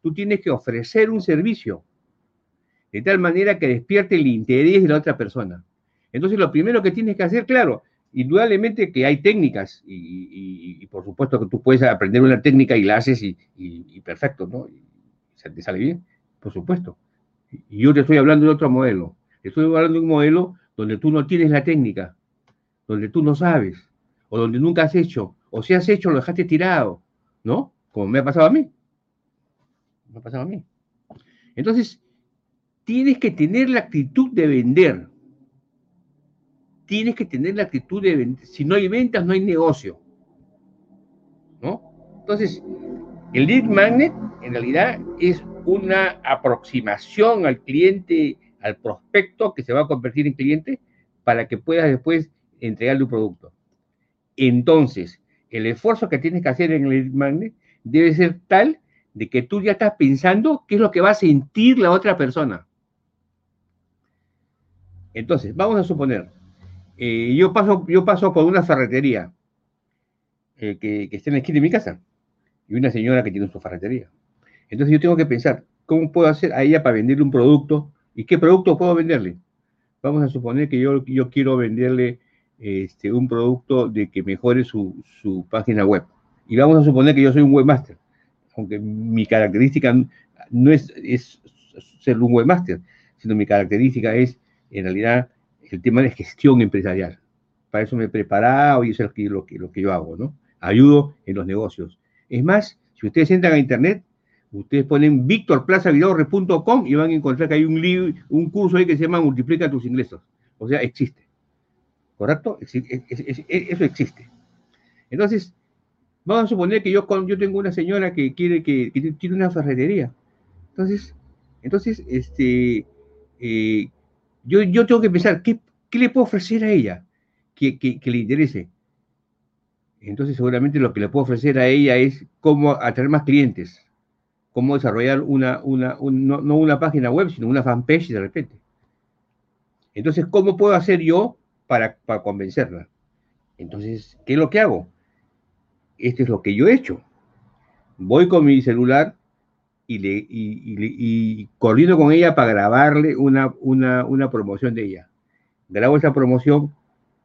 tú tienes que ofrecer un servicio de tal manera que despierte el interés de la otra persona. Entonces, lo primero que tienes que hacer, claro, indudablemente que hay técnicas y, por supuesto que tú puedes aprender una técnica y la haces y, perfecto, ¿no? Y te sale bien, por supuesto. Y yo te estoy hablando de otro modelo. Estoy hablando de un modelo donde tú no tienes la técnica, donde tú no sabes, o donde nunca has hecho, o si has hecho lo dejaste tirado, ¿no? Como me ha pasado a mí. Me ha pasado a mí. Entonces, tienes que tener la actitud de vender. Tienes que tener la actitud de vender. Si no hay ventas, no hay negocio. ¿No? Entonces, el lead magnet en realidad es una aproximación al cliente, al prospecto que se va a convertir en cliente para que puedas después entregarle un producto. Entonces, el esfuerzo que tienes que hacer en el magnet debe ser tal de que tú ya estás pensando qué es lo que va a sentir la otra persona. Entonces, vamos a suponer, eh, yo, paso, yo paso por una ferretería eh, que, que está en la esquina de mi casa y una señora que tiene su ferretería. Entonces yo tengo que pensar, ¿cómo puedo hacer a ella para venderle un producto? ¿Y qué producto puedo venderle? Vamos a suponer que yo, yo quiero venderle este, un producto de que mejore su, su página web. Y vamos a suponer que yo soy un webmaster aunque mi característica no es, ser un webmaster, sino mi característica es, en realidad, el tema de gestión empresarial. Para eso me he preparado y eso es lo que, lo que yo hago, ¿no? Ayudo en los negocios. Es más, si ustedes entran a internet, ustedes ponen victorplazavidorre.com y van a encontrar que hay un, libro, un curso ahí que se llama Multiplica tus ingresos. O sea, existe. ¿Correcto? Eso existe. Entonces, Vamos a suponer que yo, yo tengo una señora que quiere que, tiene una ferretería. Entonces, entonces, este, eh, yo, yo tengo que pensar, ¿qué, le puedo ofrecer a ella que, le interese? Entonces, seguramente lo que le puedo ofrecer a ella es cómo atraer más clientes, cómo desarrollar una, una no, una página web, sino una fanpage de repente. Entonces, ¿cómo puedo hacer yo para, para convencerla? Entonces, ¿qué es lo que hago? esto es lo que yo he hecho. Voy con mi celular y, le, y, coordino con ella para grabarle una, una, promoción de ella. Grabo esa promoción,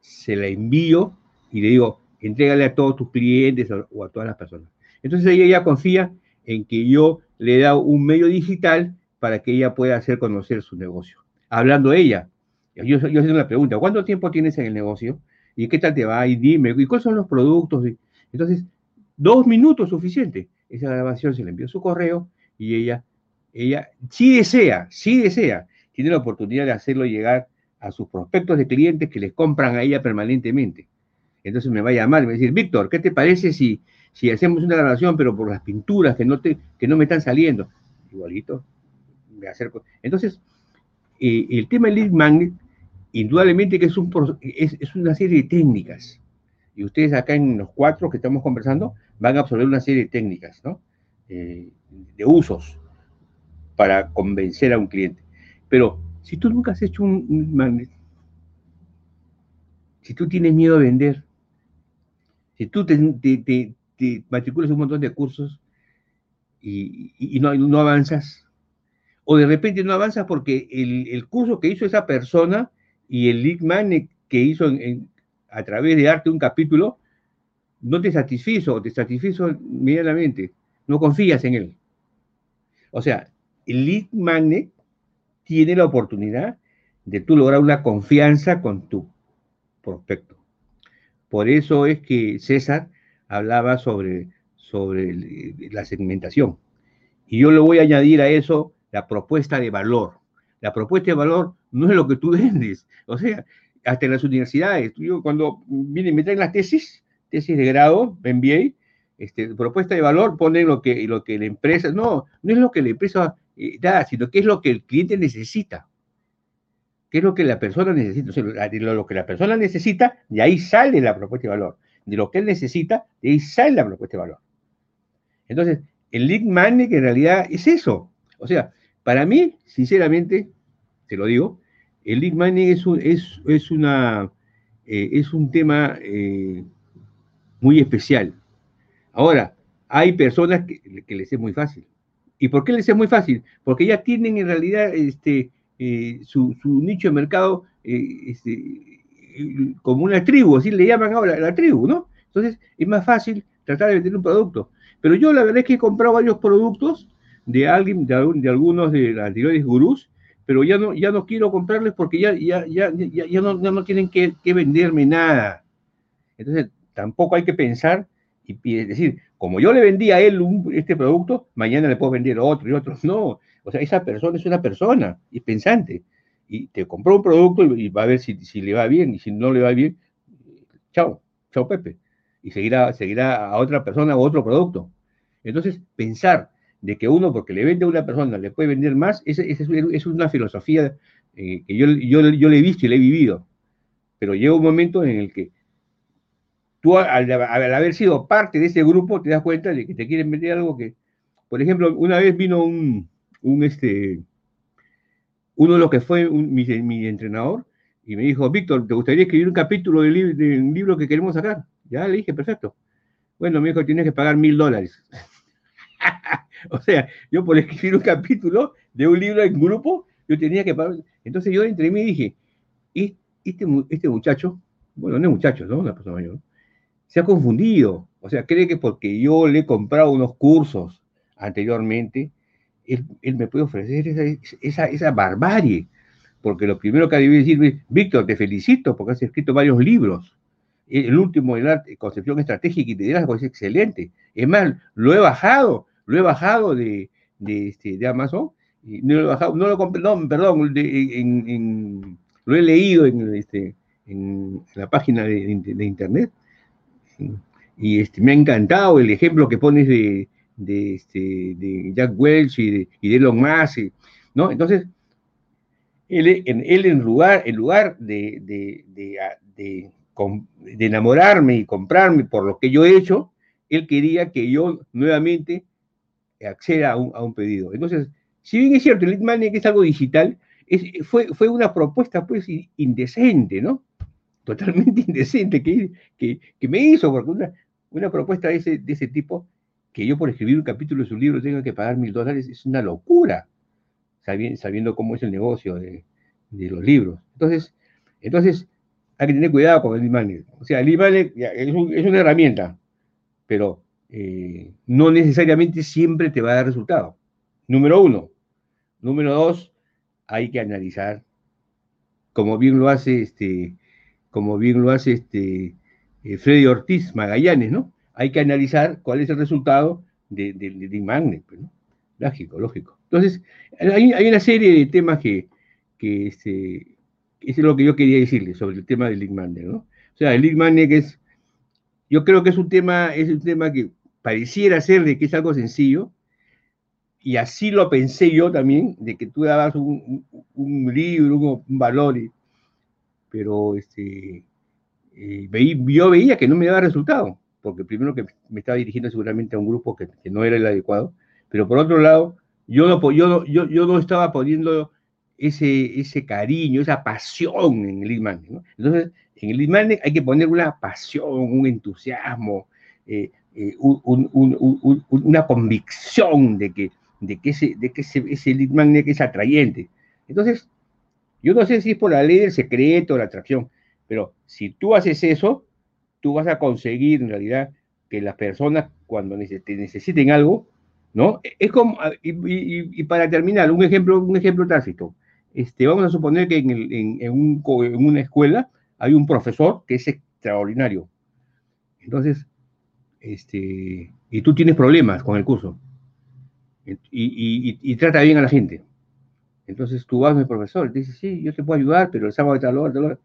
se la envío y le digo, entrégale a todos tus clientes o a todas las personas. Entonces ella ya confía en que yo le dado un medio digital para que ella pueda hacer conocer su negocio. Hablando ella, yo, yo haciendo una pregunta, ¿cuánto tiempo tienes en el negocio? ¿Y qué tal te va? Y dime, ¿y cuáles son los productos? Entonces, dos minutos suficiente. Esa grabación se le envió su correo y ella, ella, si desea, si desea, tiene la oportunidad de hacerlo llegar a sus prospectos de clientes que les compran a ella permanentemente. Entonces me va a llamar y me va a decir, Víctor, ¿qué te parece si, si hacemos una grabación, pero por las pinturas que no, te, que no me están saliendo? Igualito, me acerco. Entonces, eh, el tema del lead magnet, indudablemente que es, un, es, es una serie de técnicas y ustedes acá en los cuatro que estamos conversando van a absorber una serie de técnicas, ¿no? Eh, de usos para convencer a un cliente. Pero si tú nunca has hecho un, magnet, si tú tienes miedo a vender, si tú te, matriculas un montón de cursos y, no, avanzas, o de repente no avanzas porque el, curso que hizo esa persona y el magnet que hizo a través de darte un capítulo, no te satisfizo te satisfizo inmediatamente, no confías en él. O sea, el lead magnet tiene la oportunidad de tú lograr una confianza con tu prospecto. Por eso es que César hablaba sobre, sobre la segmentación. Y yo le voy a añadir a eso la propuesta de valor. La propuesta de valor no es lo que tú vendes. O sea, hasta en las universidades. Yo cuando vienen, me traen las tesis, tesis de grado, MBA, este, propuesta de valor, ponen lo que, lo que la empresa, no, no es lo que la empresa eh, da, sino que es lo que el cliente necesita. ¿Qué es lo que la persona necesita? O sea, lo, que la persona necesita, de ahí sale la propuesta de valor. De lo que él necesita, de ahí sale la propuesta de valor. Entonces, el lead magnet en realidad es eso. O sea, para mí, sinceramente, te lo digo, el lead mining es un, es, una, eh, es un tema eh, muy especial. Ahora, hay personas que, les es muy fácil. ¿Y por qué les es muy fácil? Porque ya tienen en realidad este, eh, su, nicho de mercado este, como una tribu, así le llaman ahora la tribu, ¿no? Entonces es más fácil tratar de vender un producto. Pero yo la verdad es que he comprado varios productos de alguien, de, algunos de los anteriores gurús, pero ya no, ya no quiero comprarles porque ya, ya, ya, ya, no, no tienen que, venderme nada. Entonces, tampoco hay que pensar y, decir, como yo le vendí a él este producto, mañana le puedo vender otro y otro. No, o sea, esa persona es una persona y pensante. Y te compró un producto y, va a ver si, si, le va bien y si no le va bien, chao, chao Pepe. Y seguirá, seguirá a otra persona o otro producto. Entonces, pensar de que uno, porque le vende a una persona, le puede vender más, esa es, una filosofía eh, que yo, yo, yo le he visto y le he vivido. Pero llega un momento en el que tú, al, haber sido parte de ese grupo, te das cuenta de que te quieren vender algo que, por ejemplo, una vez vino un, un este, uno de los que fue mi, mi, entrenador y me dijo, Víctor, ¿te gustaría escribir un capítulo de, un libro que queremos sacar? Ya le dije, perfecto. Bueno, me dijo, tienes que pagar mil dólares. o sea, yo por escribir un capítulo de un libro en grupo, yo tenía que pagar. Entonces yo entre mí dije, este, este muchacho, bueno, no es muchacho, ¿no? Una persona mayor, se ha confundido. O sea, cree que porque yo le he comprado unos cursos anteriormente, él, me puede ofrecer esa, esa, barbarie. Porque lo primero que debe decir Víctor, te felicito porque has escrito varios libros. El último, de Concepción Estratégica y Liderazgo, es excelente. Es más, lo he bajado lo he bajado de, de, este, Amazon, y no lo he bajado, no lo no, perdón, en, lo he leído en, este, en la página de, internet, y este, me ha encantado el ejemplo que pones de, de, este, de Jack Welch y de, y de Elon Musk, ¿no? Entonces, él, en, él en lugar, en lugar de, de, de, enamorarme y comprarme por lo que yo he hecho, él quería que yo nuevamente acceda a un, pedido. Entonces, si bien es cierto, el lead magnet es algo digital, fue, fue una propuesta pues indecente, ¿no? Totalmente indecente que, que, me hizo, porque una, una propuesta de ese, de ese tipo, que yo por escribir un capítulo de su libro tenga que pagar mil dólares, es una locura, sabiendo, cómo es el negocio de, los libros. Entonces, entonces, hay que tener cuidado con el magnet. O sea, el magnet es, es una herramienta, pero eh, no necesariamente siempre te va a dar resultado. Número uno. Número dos, hay que analizar, como bien lo hace este, como bien lo hace este eh, Freddy Ortiz Magallanes, ¿no? Hay que analizar cuál es el resultado de, de, Magnet, pues, ¿no? Lógico, lógico. Entonces, hay, una serie de temas que, que este, es lo que yo quería decirle sobre el tema del League Magnet, ¿no? O sea, el League Magnet es, yo creo que es un tema, es un tema que pareciera ser de que es algo sencillo, y así lo pensé yo también, de que tú dabas un, libro, un, valor, pero este, eh, yo veía que no me daba resultado, porque primero que me estaba dirigiendo seguramente a un grupo que, no era el adecuado, pero por otro lado, yo no, yo, yo, yo no estaba poniendo ese, ese cariño, esa pasión en el lead Entonces, en el lead hay que poner una pasión, un entusiasmo, eh, eh, una convicción de que, de que, ese, de que ese, ese lead magnet es atrayente. Entonces, yo no sé si es por la ley del secreto, la atracción, pero si tú haces eso, tú vas a conseguir en realidad que las personas cuando te necesiten algo, ¿no? Es como, y, para terminar, un ejemplo, un ejemplo tácito. Este, vamos a suponer que en, en, en, una escuela hay un profesor que es extraordinario. Entonces, este, y tú tienes problemas con el curso y, trata bien a la gente. Entonces tú vas, mi profesor, y te dice, sí, yo te puedo ayudar, pero el sábado de tal hora, tal hora.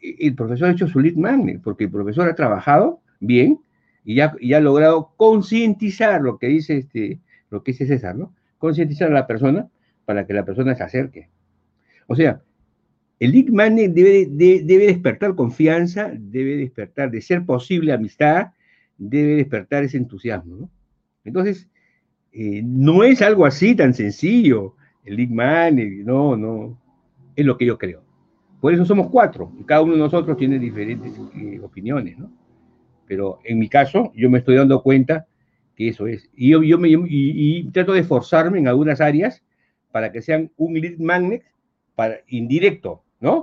El profesor ha hecho su lead magnet, porque el profesor ha trabajado bien y ya, ha logrado concientizar lo que dice este, lo que dice César, ¿no? Concientizar a la persona para que la persona se acerque. O sea, el lead magnet debe, despertar confianza, debe despertar, de ser posible, amistad, debe despertar ese entusiasmo. ¿no? Entonces, eh, no es algo así tan sencillo, el League Man, no, no, es lo que yo creo. Por eso somos cuatro, y cada uno de nosotros tiene diferentes eh, opiniones, ¿no? Pero en mi caso, yo me estoy dando cuenta que eso es. Y yo, me, y, trato de esforzarme en algunas áreas para que sean un lead magnet para, indirecto, ¿no?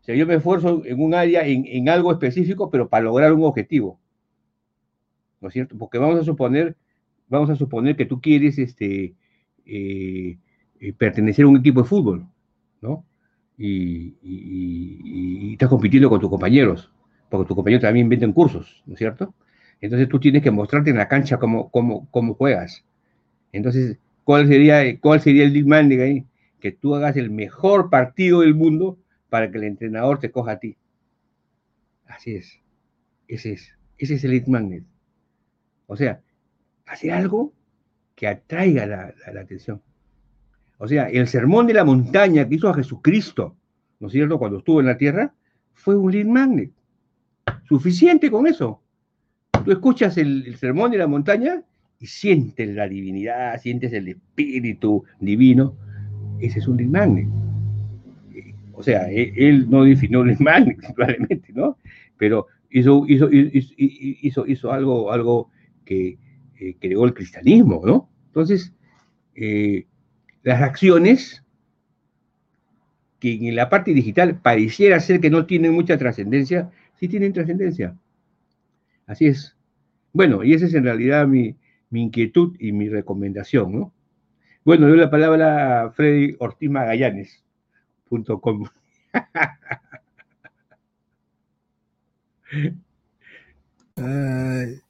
O sea, yo me esfuerzo en un área, en, algo específico, pero para lograr un objetivo. ¿No es cierto? Porque vamos a suponer, vamos a suponer que tú quieres este, eh, eh, pertenecer a un equipo de fútbol, ¿no? Y, y, estás compitiendo con tus compañeros, porque tus compañeros también venden cursos, ¿no es cierto? Entonces tú tienes que mostrarte en la cancha cómo, cómo, cómo juegas. Entonces, ¿cuál sería, cuál sería el lead ahí? Que tú hagas el mejor partido del mundo para que el entrenador te coja a ti. Así es. Ese es. Ese es el lead magnet. O sea, hacer algo que atraiga la, la, atención. O sea, el sermón de la montaña que hizo a Jesucristo, ¿no es cierto?, cuando estuvo en la tierra, fue un lead magnet. Suficiente con eso. Tú escuchas el, sermón de la montaña y sientes la divinidad, sientes el espíritu divino. Ese es un lead magnet. O sea, e, él, no definió el magnet, probablemente, ¿no? Pero hizo, hizo, hizo, hizo, algo, algo que eh, creó el cristianismo, ¿no? Entonces, eh, las acciones que en la parte digital pareciera ser que no tienen mucha trascendencia, sí tienen trascendencia. Así es. Bueno, y esa es en realidad mi, inquietud y mi recomendación, ¿no? Bueno, doy la palabra a Freddy Ortiz Magallanes.com.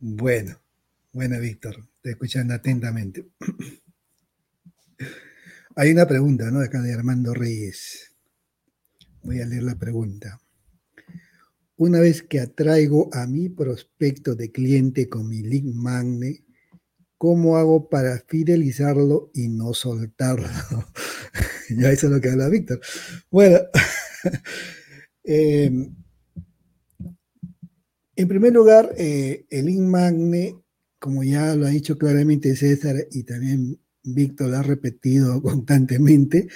bueno, bueno, Víctor, te escuchando atentamente. Hay una pregunta, ¿no? Acá de Armando Reyes. Voy a leer la pregunta. Una vez que atraigo a mi prospecto de cliente con mi link magne, ¿cómo hago para fidelizarlo y no soltarlo? ya eso es lo que habla Víctor. Bueno, em, en primer lugar, eh, el link magne, como ya lo ha dicho claramente César y también Víctor lo ha repetido constantemente,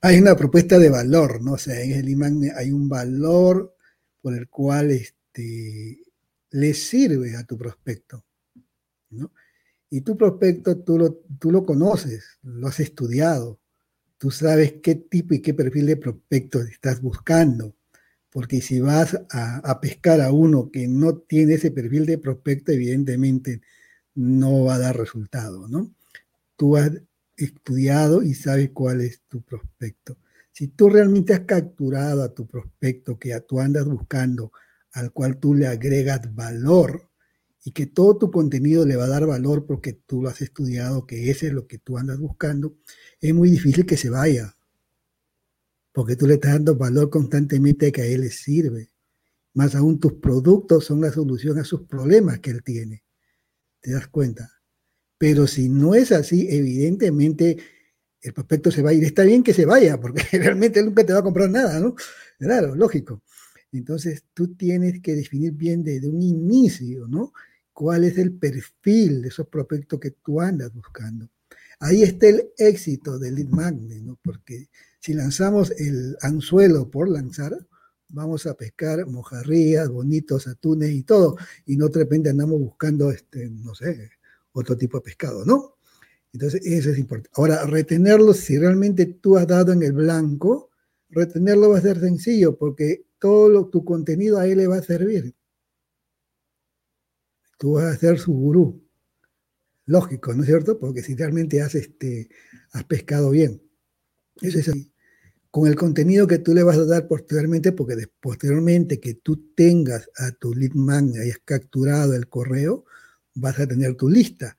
hay una propuesta de valor, ¿no? O sea, en el magne hay un valor por el cual este, le sirve a tu prospecto. ¿no? Y tu prospecto tú lo, tú lo conoces, lo has estudiado, tú sabes qué tipo y qué perfil de prospecto estás buscando. Porque si vas a, a, pescar a uno que no tiene ese perfil de prospecto, evidentemente no va a dar resultado, ¿no? Tú has estudiado y sabes cuál es tu prospecto. Si tú realmente has capturado a tu prospecto que tú andas buscando, al cual tú le agregas valor y que todo tu contenido le va a dar valor porque tú lo has estudiado, que ese es lo que tú andas buscando, es muy difícil que se vaya. Porque tú le estás dando valor constantemente que a él le sirve. Más aún tus productos son la solución a sus problemas que él tiene. ¿Te das cuenta? Pero si no es así, evidentemente el prospecto se va a ir. Está bien que se vaya, porque realmente nunca te va a comprar nada, ¿no? Claro, lógico. Entonces tú tienes que definir bien desde un inicio, ¿no? ¿Cuál es el perfil de esos prospectos que tú andas buscando? Ahí está el éxito del lead magnet, ¿no? Porque si lanzamos el anzuelo por lanzar, vamos a pescar mojarrías, bonitos atunes y todo, y no de repente andamos buscando, este, no sé, otro tipo de pescado, ¿no? Entonces, eso es importante. Ahora, retenerlo, si realmente tú has dado en el blanco, retenerlo va a ser sencillo porque todo tu contenido a él le va a servir. Tú vas a ser su gurú. Lógico, ¿no es cierto? Porque si realmente has, este, has pescado bien. Eso es así. Con el contenido que tú le vas a dar posteriormente, porque posteriormente que tú tengas a tu lead man hayas capturado el correo, vas a tener tu lista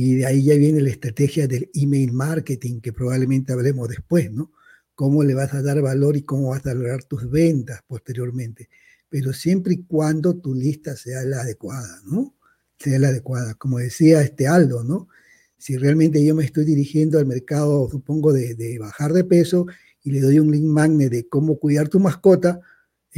y de ahí ya viene la estrategia del email marketing, que probablemente hablemos después, ¿no? Cómo le vas a dar valor y cómo vas a lograr tus ventas posteriormente. Pero siempre y cuando tu lista sea la adecuada, ¿no? Sea la adecuada. Como decía este Aldo, ¿no? Si realmente yo me estoy dirigiendo al mercado, supongo, de, bajar de peso y le doy un link magnet de cómo cuidar tu mascota,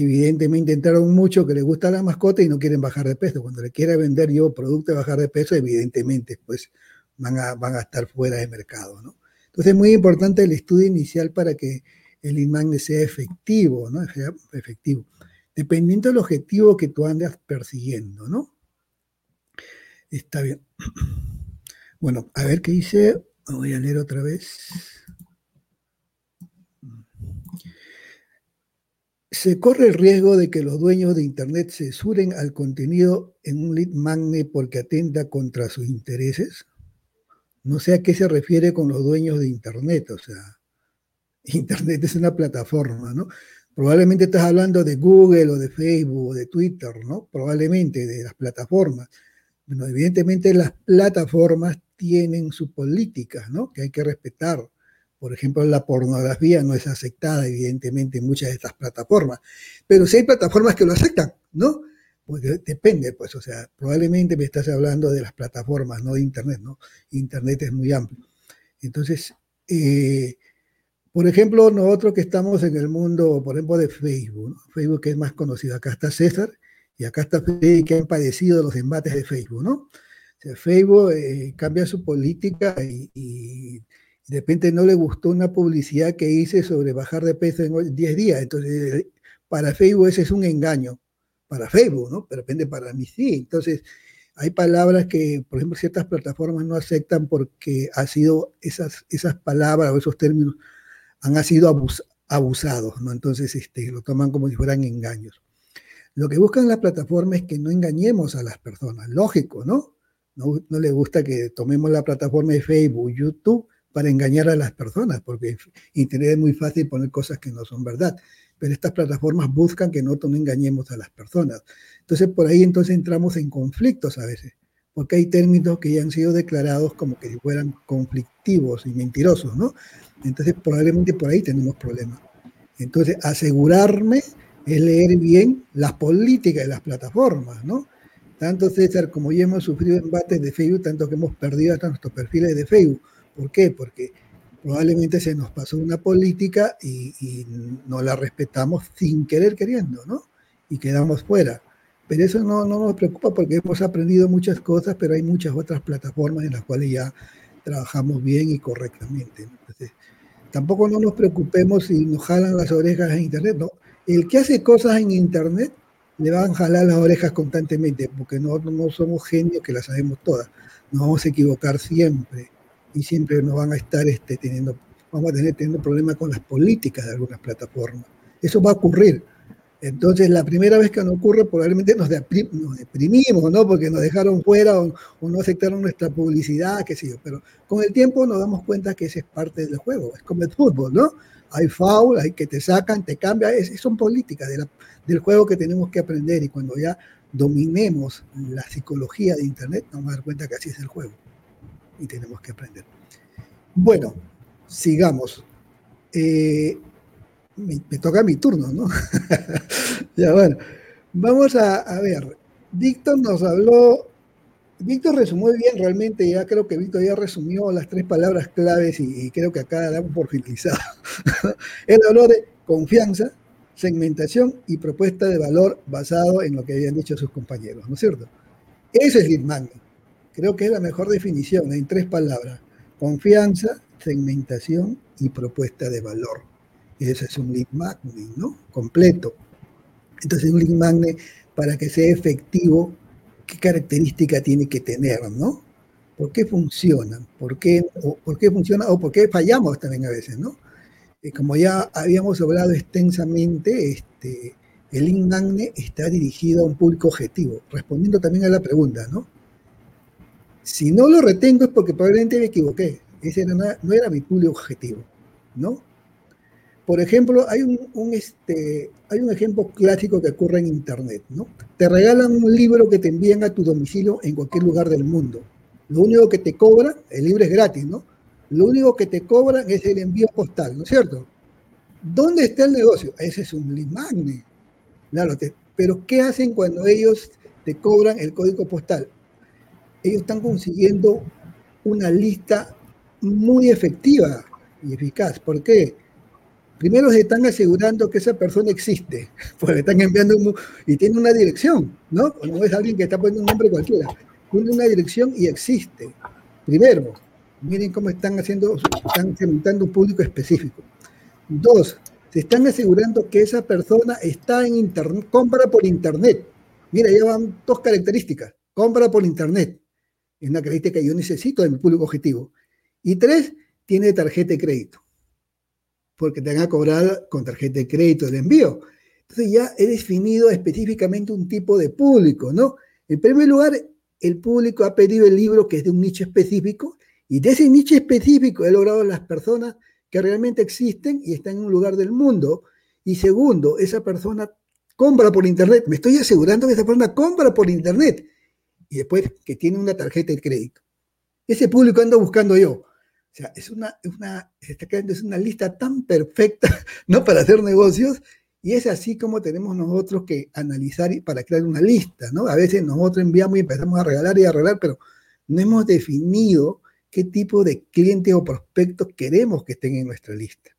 evidentemente entraron muchos que les gusta la mascota y no quieren bajar de peso. Cuando le quiera vender yo producto de bajar de peso, evidentemente pues van a, van a estar fuera de mercado, ¿no? Entonces es muy importante el estudio inicial para que el INMAGNE sea efectivo, ¿no? Sea efectivo. Dependiendo del objetivo que tú andas persiguiendo, ¿no? Está bien. Bueno, a ver qué dice. Voy a leer otra vez. Se corre el riesgo de que los dueños de Internet censuren al contenido en un lead magnet porque atenta contra sus intereses. No sé a qué se refiere con los dueños de Internet, o sea, Internet es una plataforma, ¿no? Probablemente estás hablando de Google o de Facebook o de Twitter, ¿no? Probablemente de las plataformas. Bueno, evidentemente las plataformas tienen su política, ¿no? Que hay que respetar. Por ejemplo, la pornografía no es aceptada, evidentemente, en muchas de estas plataformas. Pero si hay plataformas que lo aceptan, ¿no? Pues depende, pues, o sea, probablemente me estás hablando de las plataformas, no de Internet, ¿no? Internet es muy amplio. Entonces, eh, por ejemplo, nosotros que estamos en el mundo, por ejemplo, de Facebook, Facebook es más conocido. Acá está César y acá está Freddy que han padecido los embates de Facebook, ¿no? O sea, Facebook eh, cambia su política y, de repente no le gustó una publicidad que hice sobre bajar de peso en 10 días. Entonces, para Facebook ese es un engaño. Para Facebook, ¿no? Pero depende para mí sí. Entonces, hay palabras que, por ejemplo, ciertas plataformas no aceptan porque ha sido esas, esas palabras o esos términos han sido abusados, ¿no? Entonces este, lo toman como si fueran engaños. Lo que buscan las plataformas es que no engañemos a las personas, lógico, ¿no? No, no le gusta que tomemos la plataforma de Facebook, YouTube, para engañar a las personas, porque Internet es muy fácil poner cosas que no son verdad, pero estas plataformas buscan que no engañemos a las personas. Entonces, por ahí entonces entramos en conflictos a veces, porque hay términos que ya han sido declarados como que fueran conflictivos y mentirosos, ¿no? Entonces, probablemente por ahí tenemos problemas. Entonces, asegurarme es leer bien las políticas de las plataformas, ¿no? Tanto César como yo hemos sufrido embates de Facebook, tanto que hemos perdido hasta nuestros perfiles de Facebook. ¿Por qué? Porque probablemente se nos pasó una política y, no la respetamos sin querer queriendo, ¿no? Y quedamos fuera. Pero eso no, no nos preocupa porque hemos aprendido muchas cosas, pero hay muchas otras plataformas en las cuales ya trabajamos bien y correctamente. Tampoco no nos preocupemos si nos jalan las orejas en Internet, no. El que hace cosas en Internet le van a jalar las orejas constantemente, porque no, no somos genios que las sabemos todas. Nos vamos a equivocar siempre y siempre nos van a estar este, teniendo, vamos a tener teniendo problemas con las políticas de algunas plataformas. Eso va a ocurrir. Entonces, la primera vez que nos ocurre, probablemente nos, deprimimos, ¿no? Porque nos dejaron fuera o, no aceptaron nuestra publicidad, qué sé yo. Pero con el tiempo nos damos cuenta que ese es parte del juego. Es como el fútbol, ¿no? Hay foul, hay que te sacan, te cambian. Es, son políticas del juego que tenemos que aprender. Y cuando ya dominemos la psicología de Internet, nos vamos a dar cuenta que así es el juego. Y tenemos que aprender. Bueno, sigamos. Eh, me, toca mi turno, ¿no? ya bueno, vamos a, ver. Víctor nos habló, Víctor resumió bien realmente, ya creo que Víctor ya resumió las tres palabras claves y, creo que acá damos por finalizado. Él habló de confianza, segmentación y propuesta de valor basado en lo que habían dicho sus compañeros, ¿no es cierto? Ese es Litman. Creo que es la mejor definición en tres palabras. Confianza, segmentación y propuesta de valor. Ese es un lead magnet, ¿no? Completo. Entonces, un lead magnet, para que sea efectivo, ¿qué característica tiene que tener, ¿no? ¿Por qué funciona? ¿Por qué, ¿Por qué funciona? O por qué fallamos también a veces, ¿no? Eh, como ya habíamos hablado extensamente, este, el lead magnet está dirigido a un público objetivo, respondiendo también a la pregunta, ¿no? Si no lo retengo es porque probablemente me equivoqué. Ese no era mi público objetivo, ¿no? Por ejemplo, hay un, este, hay un ejemplo clásico que ocurre en Internet, ¿no? Te regalan un libro que te envían a tu domicilio en cualquier lugar del mundo. Lo único que te cobran, el libro es gratis, ¿no? Lo único que te cobran es el envío postal, ¿no es cierto? ¿Dónde está el negocio? Ese es un limán. Claro, pero ¿qué hacen cuando ellos te cobran el código postal? Ellos están consiguiendo una lista muy efectiva y eficaz. ¿Por qué? primero se están asegurando que esa persona existe, porque están enviando un, y tiene una dirección, ¿no? No es alguien que está poniendo un nombre cualquiera, tiene una dirección y existe. Primero, miren cómo están haciendo, están segmentando un público específico. Dos, se están asegurando que esa persona está en internet, compra por internet. Mira, ya van dos características. Compra por internet. Es una característica que yo necesito de mi público objetivo. Y tres, tiene tarjeta de crédito porque te van a cobrar con tarjeta de crédito el envío. Entonces ya he definido específicamente un tipo de público, ¿no? En primer lugar, el público ha pedido el libro que es de un nicho específico y de ese nicho específico he logrado las personas que realmente existen y están en un lugar del mundo. Y segundo, esa persona compra por internet. Me estoy asegurando que esa persona compra por internet y después que tiene una tarjeta de crédito. Ese público ando buscando yo. O sea, es una, una, es una lista tan perfecta, ¿no? Para hacer negocios. Y es así como tenemos nosotros que analizar para crear una lista, ¿no? A veces nosotros enviamos y empezamos a regalar y a regalar, pero no hemos definido qué tipo de clientes o prospectos queremos que estén en nuestra lista.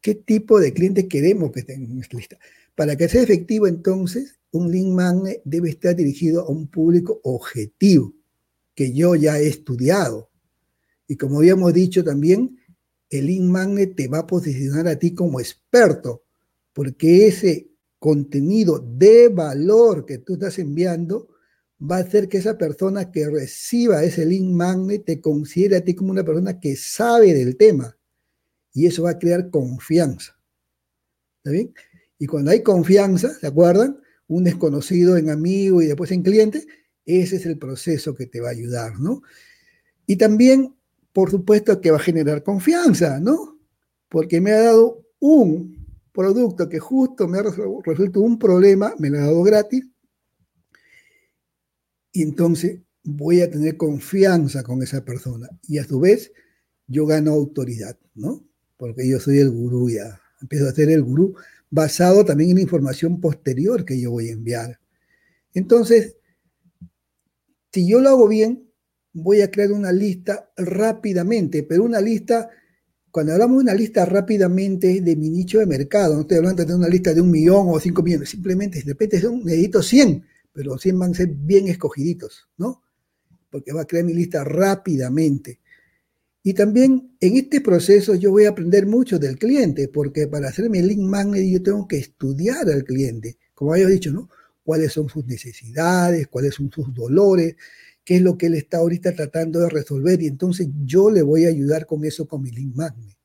¿Qué tipo de clientes queremos que estén en nuestra lista? Para que sea efectivo, entonces, un link magnet debe estar dirigido a un público objetivo que yo ya he estudiado. Y como habíamos dicho también, el link magnet te va a posicionar a ti como experto, porque ese contenido de valor que tú estás enviando va a hacer que esa persona que reciba ese link magnet te considere a ti como una persona que sabe del tema. Y eso va a crear confianza. ¿Está bien? Y cuando hay confianza, ¿se acuerdan? Un desconocido en amigo y después en cliente, ese es el proceso que te va a ayudar, ¿no? Y también, por supuesto, que va a generar confianza, ¿no? Porque me ha dado un producto que justo me ha resuelto un problema, me lo ha dado gratis, y entonces voy a tener confianza con esa persona. Y a su vez, yo gano autoridad, ¿no? Porque yo soy el gurú ya, empiezo a ser el gurú basado también en información posterior que yo voy a enviar. Entonces, si yo lo hago bien, voy a crear una lista rápidamente, pero una lista, cuando hablamos de una lista rápidamente de mi nicho de mercado, no estoy hablando de una lista de un millón o cinco millones, simplemente de repente son, necesito 100, pero 100 van a ser bien escogiditos, ¿no? Porque va a crear mi lista rápidamente. Y también en este proceso yo voy a aprender mucho del cliente, porque para hacerme el link magnet yo tengo que estudiar al cliente, como había dicho, ¿no? Cuáles son sus necesidades, cuáles son sus dolores, qué es lo que él está ahorita tratando de resolver. Y entonces yo le voy a ayudar con eso, con mi link magnet,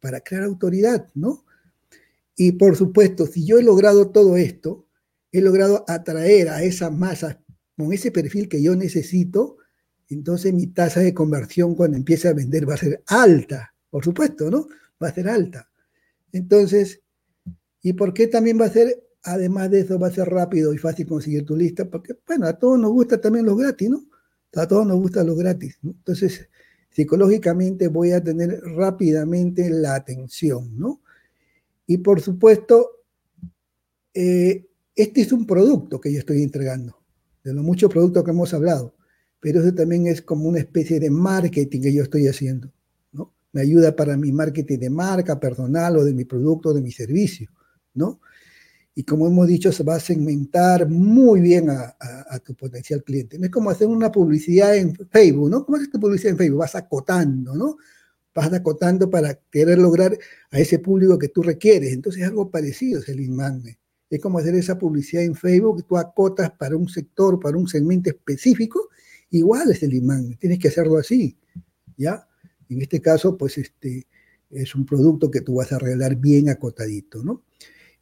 para crear autoridad, ¿no? Y por supuesto, si yo he logrado todo esto, he logrado atraer a esas masas con ese perfil que yo necesito, entonces mi tasa de conversión cuando empiece a vender va a ser alta, por supuesto, ¿no? Va a ser alta. Entonces, ¿y por qué también va a ser, además de eso, va a ser rápido y fácil conseguir tu lista? Porque, bueno, a todos nos gusta también los gratis, ¿no? A todos nos gusta los gratis. Entonces, psicológicamente voy a tener rápidamente la atención, ¿no? Y por supuesto, eh, este es un producto que yo estoy entregando, de los muchos productos que hemos hablado pero eso también es como una especie de marketing que yo estoy haciendo, ¿no? Me ayuda para mi marketing de marca personal o de mi producto, de mi servicio, ¿no? Y como hemos dicho, se va a segmentar muy bien a, tu potencial cliente. No es como hacer una publicidad en Facebook, ¿no? ¿Cómo haces tu publicidad en Facebook? Vas acotando, ¿no? Vas acotando para querer lograr a ese público que tú requieres. Entonces es algo parecido, es el magnet. Es como hacer esa publicidad en Facebook, tú acotas para un sector, para un segmento específico, igual es el imán, tienes que hacerlo así, ¿ya? En este caso, pues este es un producto que tú vas a arreglar bien acotadito, ¿no?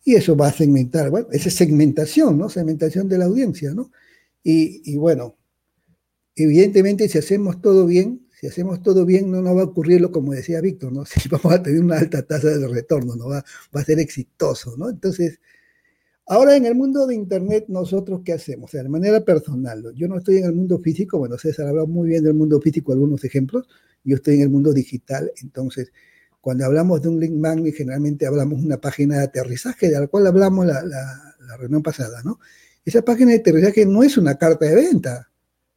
Y eso va a segmentar, bueno, esa es segmentación, ¿no? Segmentación de la audiencia, ¿no? Y, bueno, evidentemente si hacemos todo bien, si hacemos todo bien, no nos va a ocurrir lo como decía Víctor, ¿no? Si vamos a tener una alta tasa de retorno, ¿no? Va, va a ser exitoso, ¿no? Entonces, Ahora, en el mundo de Internet, ¿nosotros qué hacemos? O sea, de manera personal, yo no estoy en el mundo físico, bueno, César hablado muy bien del mundo físico, algunos ejemplos, yo estoy en el mundo digital, entonces, cuando hablamos de un link magnet, generalmente hablamos de una página de aterrizaje, de la cual hablamos la, reunión pasada, ¿no? Esa página de aterrizaje no es una carta de venta,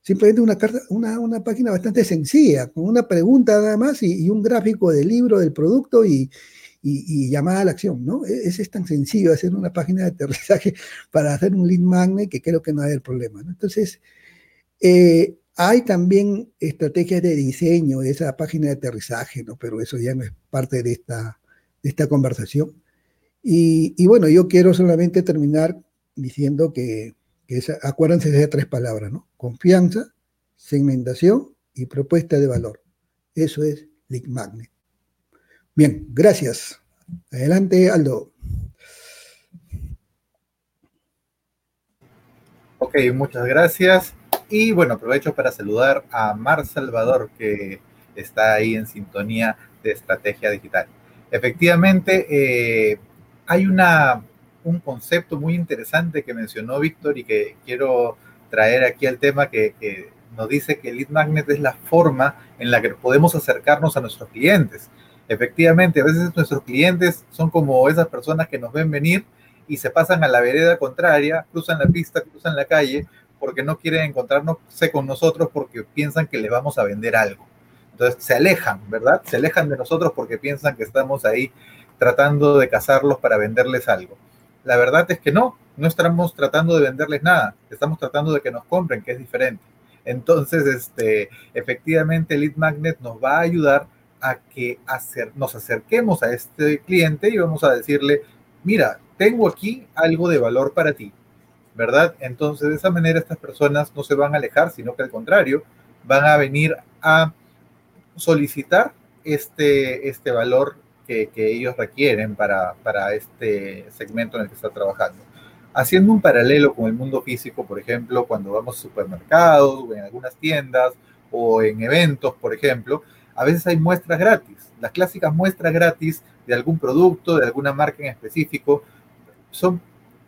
simplemente una, carta, una, una página bastante sencilla, con una pregunta nada más y, y un gráfico del libro, del producto y, y, llamada a la acción, ¿no? E, es, es tan sencillo hacer una página de aterrizaje para hacer un lead magnet que creo que no hay el problema, ¿no? Entonces, eh, hay también estrategias de diseño de esa página de aterrizaje, ¿no? Pero eso ya no es parte de esta, de esta conversación. Y, y, bueno, yo quiero solamente terminar diciendo que, que acuérdense de tres palabras, ¿no? Confianza, segmentación y propuesta de valor. Eso es Lead Magnet. Bien, gracias. Adelante, Aldo. Ok, muchas gracias. Y bueno, aprovecho para saludar a Mar Salvador, que está ahí en sintonía de estrategia digital. Efectivamente, eh, hay una, un concepto muy interesante que mencionó Víctor y que quiero traer aquí al tema que, que nos dice que el lead magnet es la forma en la que podemos acercarnos a nuestros clientes. Efectivamente, a veces nuestros clientes son como esas personas que nos ven venir y se pasan a la vereda contraria, cruzan la pista, cruzan la calle, porque no quieren encontrarnos con nosotros porque piensan que les vamos a vender algo. Entonces se alejan, ¿verdad? Se alejan de nosotros porque piensan que estamos ahí tratando de cazarlos para venderles algo. La verdad es que no, no estamos tratando de venderles nada, estamos tratando de que nos compren, que es diferente. Entonces, este, efectivamente, Lead Magnet nos va a ayudar a que hacer, nos acerquemos a este cliente y vamos a decirle, mira, tengo aquí algo de valor para ti, ¿verdad? Entonces, de esa manera estas personas no se van a alejar, sino que al contrario, van a venir a solicitar este, este valor que, que ellos requieren para, para este segmento en el que está trabajando. Haciendo un paralelo con el mundo físico, por ejemplo, cuando vamos a supermercados o en algunas tiendas o en eventos, por ejemplo, a veces hay muestras gratis. Las clásicas muestras gratis de algún producto, de alguna marca en específico, son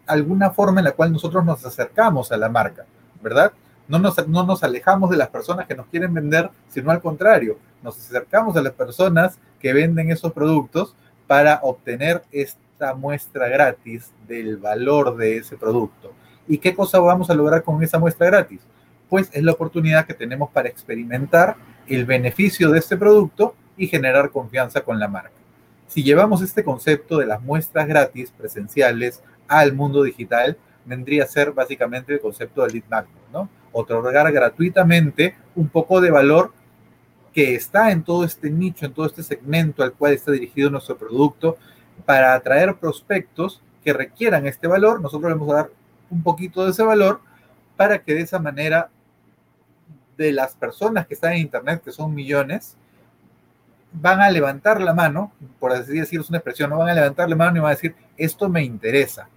alguna forma en la cual nosotros nos acercamos a la marca, ¿verdad? No nos, no nos alejamos de las personas que nos quieren vender, sino al contrario, nos acercamos a las personas que venden esos productos para obtener esta muestra gratis del valor de ese producto. ¿Y qué cosa vamos a lograr con esa muestra gratis? Pues es la oportunidad que tenemos para experimentar el beneficio de este producto y generar confianza con la marca. Si llevamos este concepto de las muestras gratis presenciales al mundo digital, vendría a ser básicamente el concepto del lead magnet, ¿no? Otorgar gratuitamente un poco de valor que está en todo este nicho, en todo este segmento al cual está dirigido nuestro producto, para atraer prospectos que requieran este valor. Nosotros le vamos a dar un poquito de ese valor para que de esa manera de las personas que están en Internet, que son millones, van a levantar la mano, por así decirlo, es una expresión, no van a levantar la mano y van a decir, esto me interesa.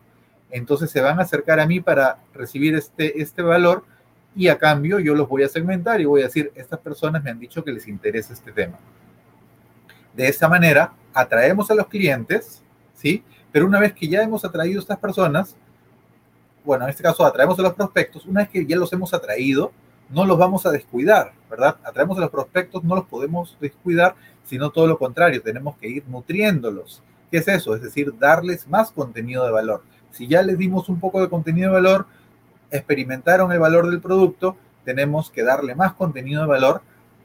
Entonces se van a acercar a mí para recibir este, este valor y a cambio yo los voy a segmentar y voy a decir, estas personas me han dicho que les interesa este tema. De esta manera, atraemos a los clientes, ¿sí? Pero una vez que ya hemos atraído a estas personas, bueno, en este caso atraemos a los prospectos, una vez que ya los hemos atraído, no los vamos a descuidar, ¿verdad? Atraemos a los prospectos, no los podemos descuidar, sino todo lo contrario, tenemos que ir nutriéndolos. ¿Qué es eso? Es decir, darles más contenido de valor. Si ya les dimos un poco de contenido de valor, experimentaron el valor del producto, tenemos que darle más contenido de valor,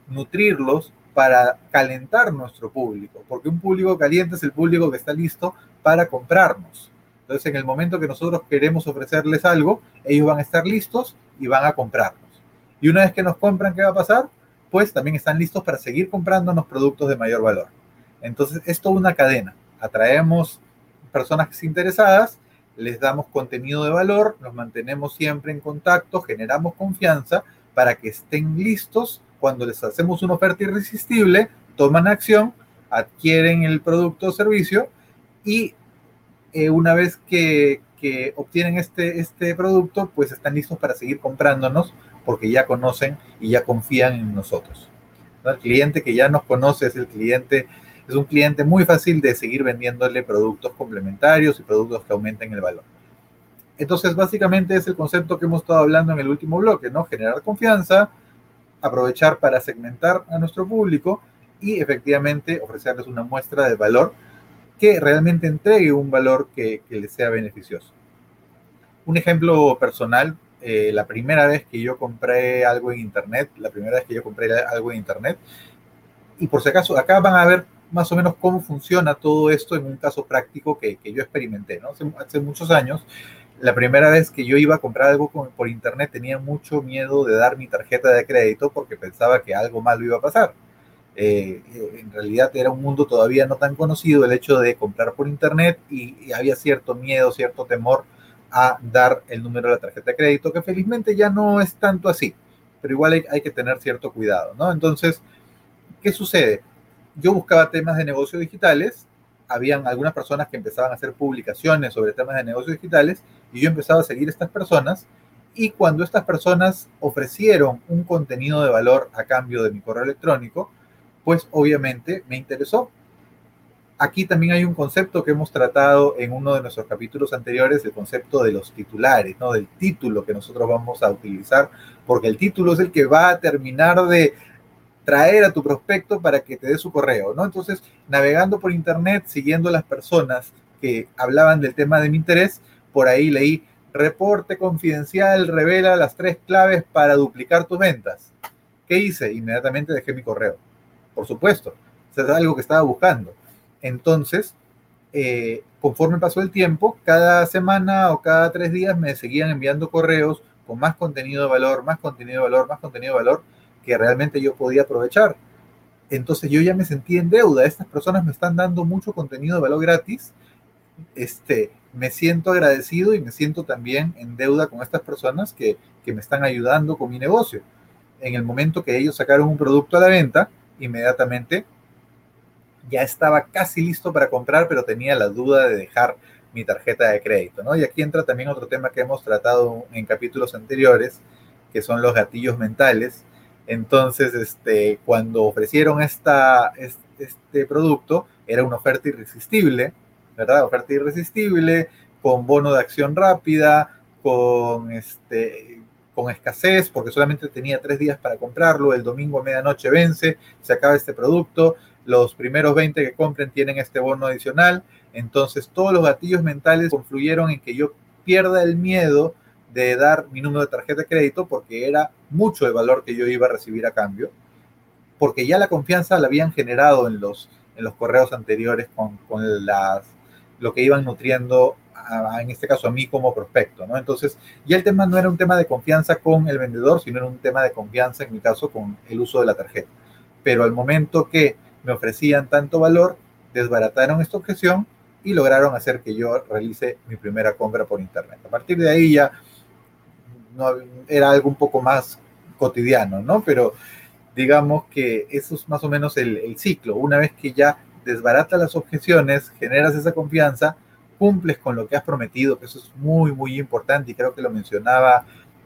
nutrirlos para calentar nuestro público, porque un público caliente es el público que está listo para comprarnos. Entonces, en el momento que nosotros queremos ofrecerles algo, ellos van a estar listos y van a comprarnos. Y una vez que nos compran, ¿qué va a pasar? Pues también están listos para seguir comprándonos productos de mayor valor. Entonces, es toda una cadena. Atraemos personas interesadas, les damos contenido de valor, nos mantenemos siempre en contacto, generamos confianza para que estén listos cuando les hacemos una oferta irresistible, toman acción, adquieren el producto o servicio y eh, una vez que, que obtienen este, este producto, pues están listos para seguir comprándonos porque ya conocen y ya confían en nosotros. El cliente que ya nos conoce es el cliente, es un cliente muy fácil de seguir vendiéndole productos complementarios y productos que aumenten el valor. Entonces, básicamente es el concepto que hemos estado hablando en el último bloque, ¿no? Generar confianza, aprovechar para segmentar a nuestro público y efectivamente ofrecerles una muestra de valor que realmente entregue un valor que, que les sea beneficioso. Un ejemplo personal eh, la primera vez que yo compré algo en Internet, la primera vez que yo compré algo en Internet. Y por si acaso, acá van a ver más o menos cómo funciona todo esto en un caso práctico que, que yo experimenté, ¿no? Hace, muchos años, la primera vez que yo iba a comprar algo por Internet tenía mucho miedo de dar mi tarjeta de crédito porque pensaba que algo malo iba a pasar. Eh, eh, en realidad era un mundo todavía no tan conocido el hecho de comprar por Internet y, y había cierto miedo, cierto temor a dar el número de la tarjeta de crédito, que felizmente ya no es tanto así, pero igual hay, que tener cierto cuidado, ¿no? Entonces, ¿qué sucede? Yo buscaba temas de negocios digitales, habían algunas personas que empezaban a hacer publicaciones sobre temas de negocios digitales y yo empezaba a seguir a estas personas Y cuando estas personas ofrecieron un contenido de valor a cambio de mi correo electrónico, pues obviamente me interesó. Aquí también hay un concepto que hemos tratado en uno de nuestros capítulos anteriores, el concepto de los titulares, ¿no? Del título que nosotros vamos a utilizar, porque el título es el que va a terminar de traer a tu prospecto para que te dé su correo, ¿no? Entonces, navegando por internet, siguiendo las personas que hablaban del tema de mi interés, por ahí leí reporte confidencial revela las tres claves para duplicar tus ventas. ¿Qué hice? Inmediatamente dejé mi correo. Por supuesto, es algo que estaba buscando. Entonces, eh, conforme pasó el tiempo, cada semana o cada tres días me seguían enviando correos con más contenido de valor, más contenido de valor, más contenido de valor que realmente yo podía aprovechar. Entonces yo ya me sentí en deuda. Estas personas me están dando mucho contenido de valor gratis. Este, me siento agradecido y me siento también en deuda con estas personas que, que me están ayudando con mi negocio. En el momento que ellos sacaron un producto a la venta, inmediatamente ya estaba casi listo para comprar, pero tenía la duda de dejar mi tarjeta de crédito, ¿no? Y aquí entra también otro tema que hemos tratado en capítulos anteriores, que son los gatillos mentales. Entonces, este, cuando ofrecieron esta, este producto, era una oferta irresistible, ¿verdad? Oferta irresistible, con bono de acción rápida, con, este, con escasez, porque solamente tenía tres días para comprarlo, el domingo a medianoche vence, se acaba este producto, los primeros 20 que compren tienen este bono adicional, entonces todos los gatillos mentales confluyeron en que yo pierda el miedo de dar mi número de tarjeta de crédito porque era mucho el valor que yo iba a recibir a cambio, porque ya la confianza la habían generado en los, en los correos anteriores con, con las lo que iban nutriendo, en este caso a mí como prospecto, ¿no? Entonces, ya el tema no era un tema de confianza con el vendedor, sino era un tema de confianza, en mi caso, con el uso de la tarjeta. Pero al momento que me ofrecían tanto valor, desbarataron esta objeción y lograron hacer que yo realice mi primera compra por internet. A partir de ahí ya no, era algo un poco más cotidiano, ¿no? Pero digamos que eso es más o menos el, el ciclo. Una vez que ya desbarata las objeciones, generas esa confianza, cumples con lo que has prometido, que eso es muy, muy importante y creo que lo mencionaba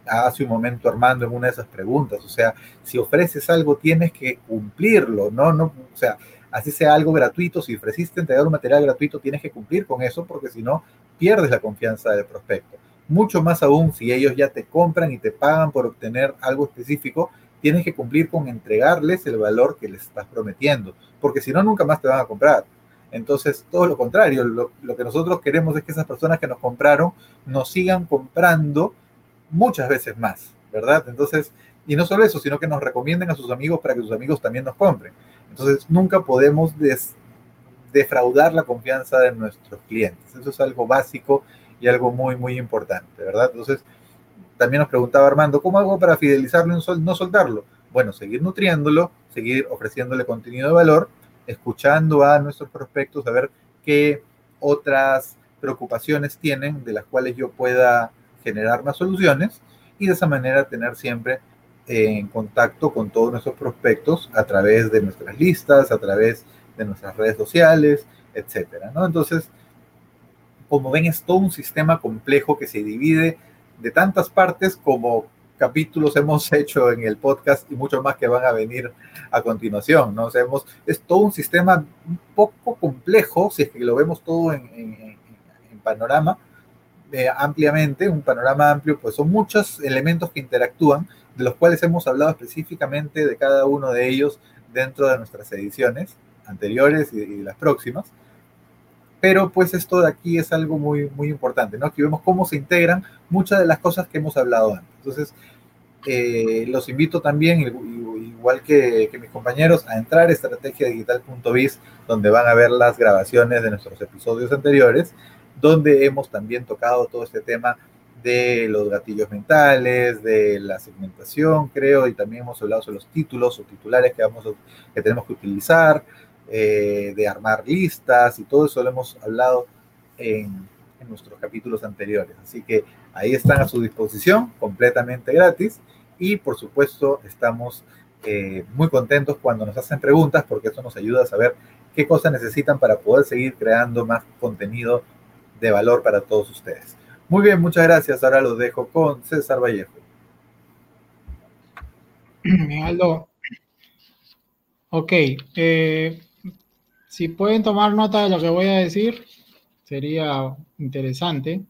hace un momento Armando en una de esas preguntas. O sea, si ofreces algo, tienes que cumplirlo, ¿no? no o sea, así sea algo gratuito, si ofreciste entregar un material gratuito, tienes que cumplir con eso porque si no, pierdes la confianza del prospecto. Mucho más aún si ellos ya te compran y te pagan por obtener algo específico, tienes que cumplir con entregarles el valor que les estás prometiendo, porque si no, nunca más te van a comprar. Entonces, todo lo contrario, lo, que nosotros queremos es que esas personas que nos compraron nos sigan comprando muchas veces más, ¿verdad? Entonces, y no solo eso, sino que nos recomienden a sus amigos para que sus amigos también nos compren. Entonces, nunca podemos defraudar la confianza de nuestros clientes. Eso es algo básico y algo muy, muy importante, ¿verdad? Entonces, también nos preguntaba Armando, ¿cómo hago para fidelizarlo y no soltarlo? Bueno, seguir nutriéndolo, seguir ofreciéndole contenido de valor, escuchando a nuestros prospectos, a ver qué otras preocupaciones tienen de las cuales yo pueda generar más soluciones y de esa manera tener siempre en contacto con todos nuestros prospectos a través de nuestras listas, a través de nuestras redes sociales, etcétera, ¿no? Entonces, como ven, es todo un sistema complejo que se divide de tantas partes como capítulos hemos hecho en el podcast y mucho más que van a venir a continuación, ¿no? O es todo un sistema un poco complejo, si es que lo vemos todo en, panorama, eh, ampliamente, un panorama amplio, pues son muchos elementos que interactúan, de los cuales hemos hablado específicamente de cada uno de ellos dentro de nuestras ediciones anteriores y, y las próximas pero pues esto de aquí es algo muy, muy importante, ¿no? Aquí vemos cómo se integran muchas de las cosas que hemos hablado antes. Entonces, eh, los invito también, igual que, mis compañeros, a entrar a estrategiadigital.biz, donde van a ver las grabaciones de nuestros episodios anteriores, donde hemos también tocado todo este tema de los gatillos mentales, de la segmentación, creo, y también hemos hablado sobre los títulos o titulares que, vamos que tenemos que utilizar, eh, de armar listas y todo eso lo hemos hablado en, nuestros capítulos anteriores. Así que ahí están a su disposición, completamente gratis. Y por supuesto, estamos eh, muy contentos cuando nos hacen preguntas porque eso nos ayuda a saber qué cosas necesitan para poder seguir creando más contenido de valor para todos ustedes. Muy bien, muchas gracias. Ahora lo dejo con César Vallejo. Aldo. Ok. Eh, si pueden tomar nota de lo que voy a decir, sería interesante.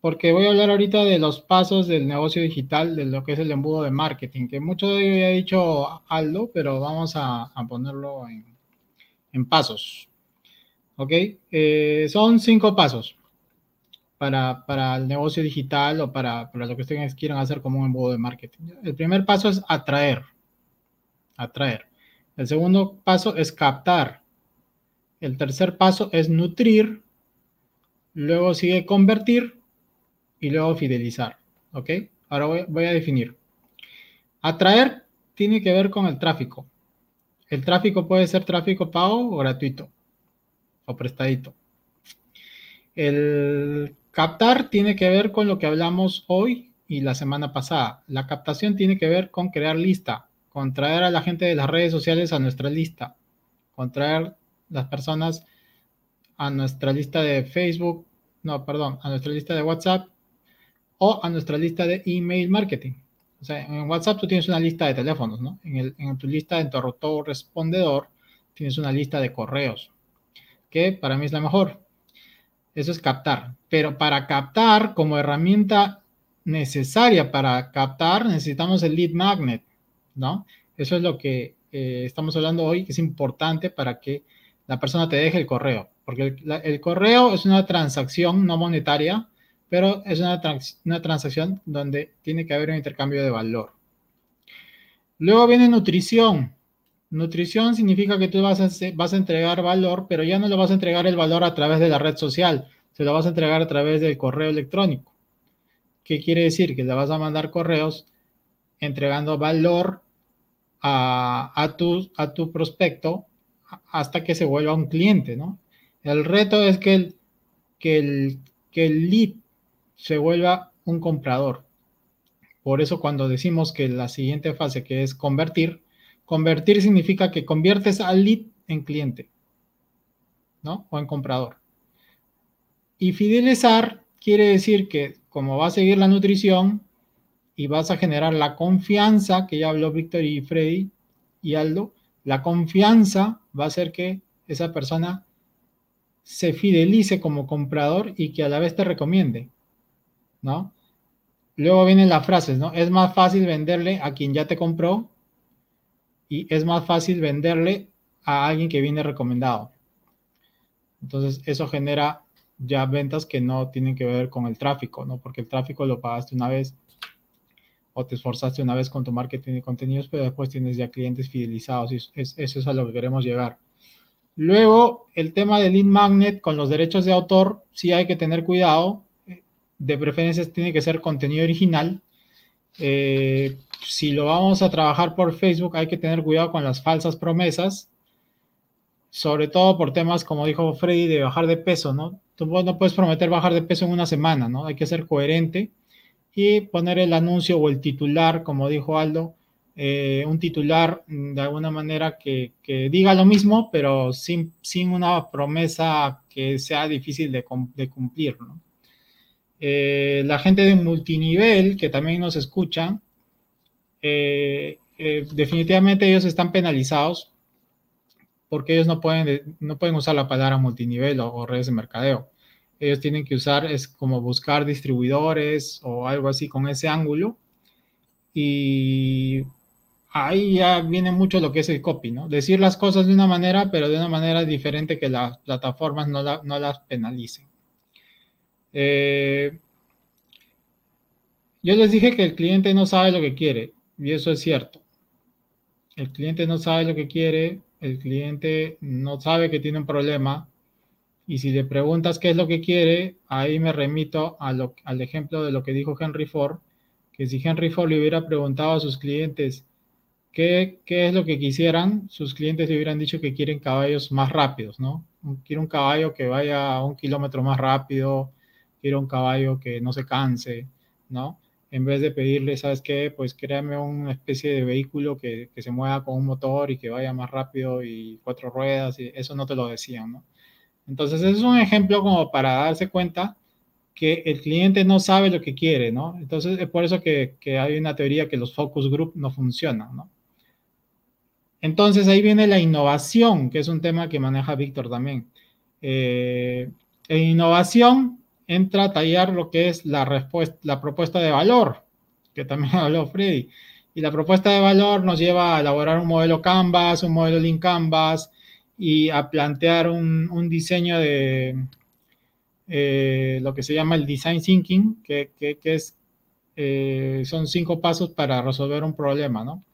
Porque voy a hablar ahorita de los pasos del negocio digital, de lo que es el embudo de marketing, que mucho de ello ya ha dicho Aldo, pero vamos a, ponerlo en, pasos. ¿Ok? Eh, son cinco pasos para, el negocio digital o para, lo que ustedes quieran hacer como un embudo de marketing. El primer paso es atraer. Atraer. El segundo paso es captar. El tercer paso es nutrir. Luego sigue convertir y luego fidelizar. ¿Ok? Ahora voy a definir. Atraer tiene que ver con el tráfico. El tráfico puede ser tráfico pago o gratuito o prestadito. El Captar tiene que ver con lo que hablamos hoy y la semana pasada. La captación tiene que ver con crear lista, con traer a la gente de las redes sociales a nuestra lista, con traer las personas a nuestra lista de Facebook, no, perdón, a nuestra lista de WhatsApp o a nuestra lista de email marketing. O sea, en WhatsApp tú tienes una lista de teléfonos, ¿no? En, tu lista de interruptor respondedor tienes una lista de correos, que para mí es la mejor. Eso es captar. Pero para captar, como herramienta necesaria para captar, necesitamos el lead magnet, ¿no? Eso es lo que eh, estamos hablando hoy, que es importante para que la persona te deje el correo. Porque el, correo es una transacción no monetaria, pero es una, una transacción donde tiene que haber un intercambio de valor. Luego viene nutrición. Nutrición significa que tú vas a, vas a entregar valor, pero ya no le vas a entregar el valor a través de la red social, se lo vas a entregar a través del correo electrónico. ¿Qué quiere decir? Que le vas a mandar correos entregando valor a, tu, a tu prospecto hasta que se vuelva un cliente, ¿no? El reto es que el, que el, que el lead se vuelva un comprador. Por eso cuando decimos que la siguiente fase que es convertir, Convertir significa que conviertes al lead en cliente, ¿no? O en comprador. Y fidelizar quiere decir que como va a seguir la nutrición y vas a generar la confianza, que ya habló Víctor y Freddy y Aldo, la confianza va a hacer que esa persona se fidelice como comprador y que a la vez te recomiende, ¿no? Luego vienen las frases, ¿no? Es más fácil venderle a quien ya te compró y es más fácil venderle a alguien que viene recomendado. Entonces, eso genera ya ventas que no tienen que ver con el tráfico, ¿no? Porque el tráfico lo pagaste una vez o te esforzaste una vez con tu marketing de contenidos, pero después tienes ya clientes fidelizados y eso es a lo que queremos llegar. Luego, el tema del lead magnet con los derechos de autor, sí hay que tener cuidado. De preferencia tiene que ser contenido original. Eh, si lo vamos a trabajar por Facebook, hay que tener cuidado con las falsas promesas, sobre todo por temas, como dijo Freddy, de bajar de peso, ¿no? Tú no puedes prometer bajar de peso en una semana, ¿no? Hay que ser coherente y poner el anuncio o el titular, como dijo Aldo, eh, un titular de alguna manera que, diga lo mismo, pero sin, sin, una promesa que sea difícil de, cumplir, ¿no? Eh, la gente de multinivel que también nos escucha, eh, eh, definitivamente ellos están penalizados porque ellos no pueden, no pueden usar la palabra multinivel o, redes de mercadeo. Ellos tienen que usar, es como buscar distribuidores o algo así con ese ángulo. Y ahí ya viene mucho lo que es el copy, ¿no? Decir las cosas de una manera, pero de una manera diferente que las plataformas no, no las penalicen. Eh, yo les dije que el cliente no sabe lo que quiere. Y eso es cierto. El cliente no sabe lo que quiere, el cliente no sabe que tiene un problema. Y si le preguntas qué es lo que quiere, ahí me remito al ejemplo de lo que dijo Henry Ford, que si Henry Ford le hubiera preguntado a sus clientes qué, qué es lo que quisieran, sus clientes le hubieran dicho que quieren caballos más rápidos, ¿no? Quiero un caballo que vaya a un kilómetro más rápido, quiero un caballo que no se canse, ¿no? En vez de pedirle, ¿sabes qué? Pues créame una especie de vehículo que, se mueva con un motor y que vaya más rápido y cuatro ruedas, y eso no te lo decían, ¿no? Entonces, es un ejemplo como para darse cuenta que el cliente no sabe lo que quiere, ¿no? Entonces es por eso que, que hay una teoría que los focus group no funcionan, ¿no? Entonces ahí viene la innovación, que es un tema que maneja Víctor también. Eh, en innovación entra a tallar lo que es la, respuesta, la propuesta de valor, que también habló Freddy. Y la propuesta de valor nos lleva a elaborar un modelo Canvas, un modelo Lean Canvas y a plantear un, diseño de eh, lo que se llama el Design Thinking, que, es, eh, son cinco pasos para resolver un problema, ¿no?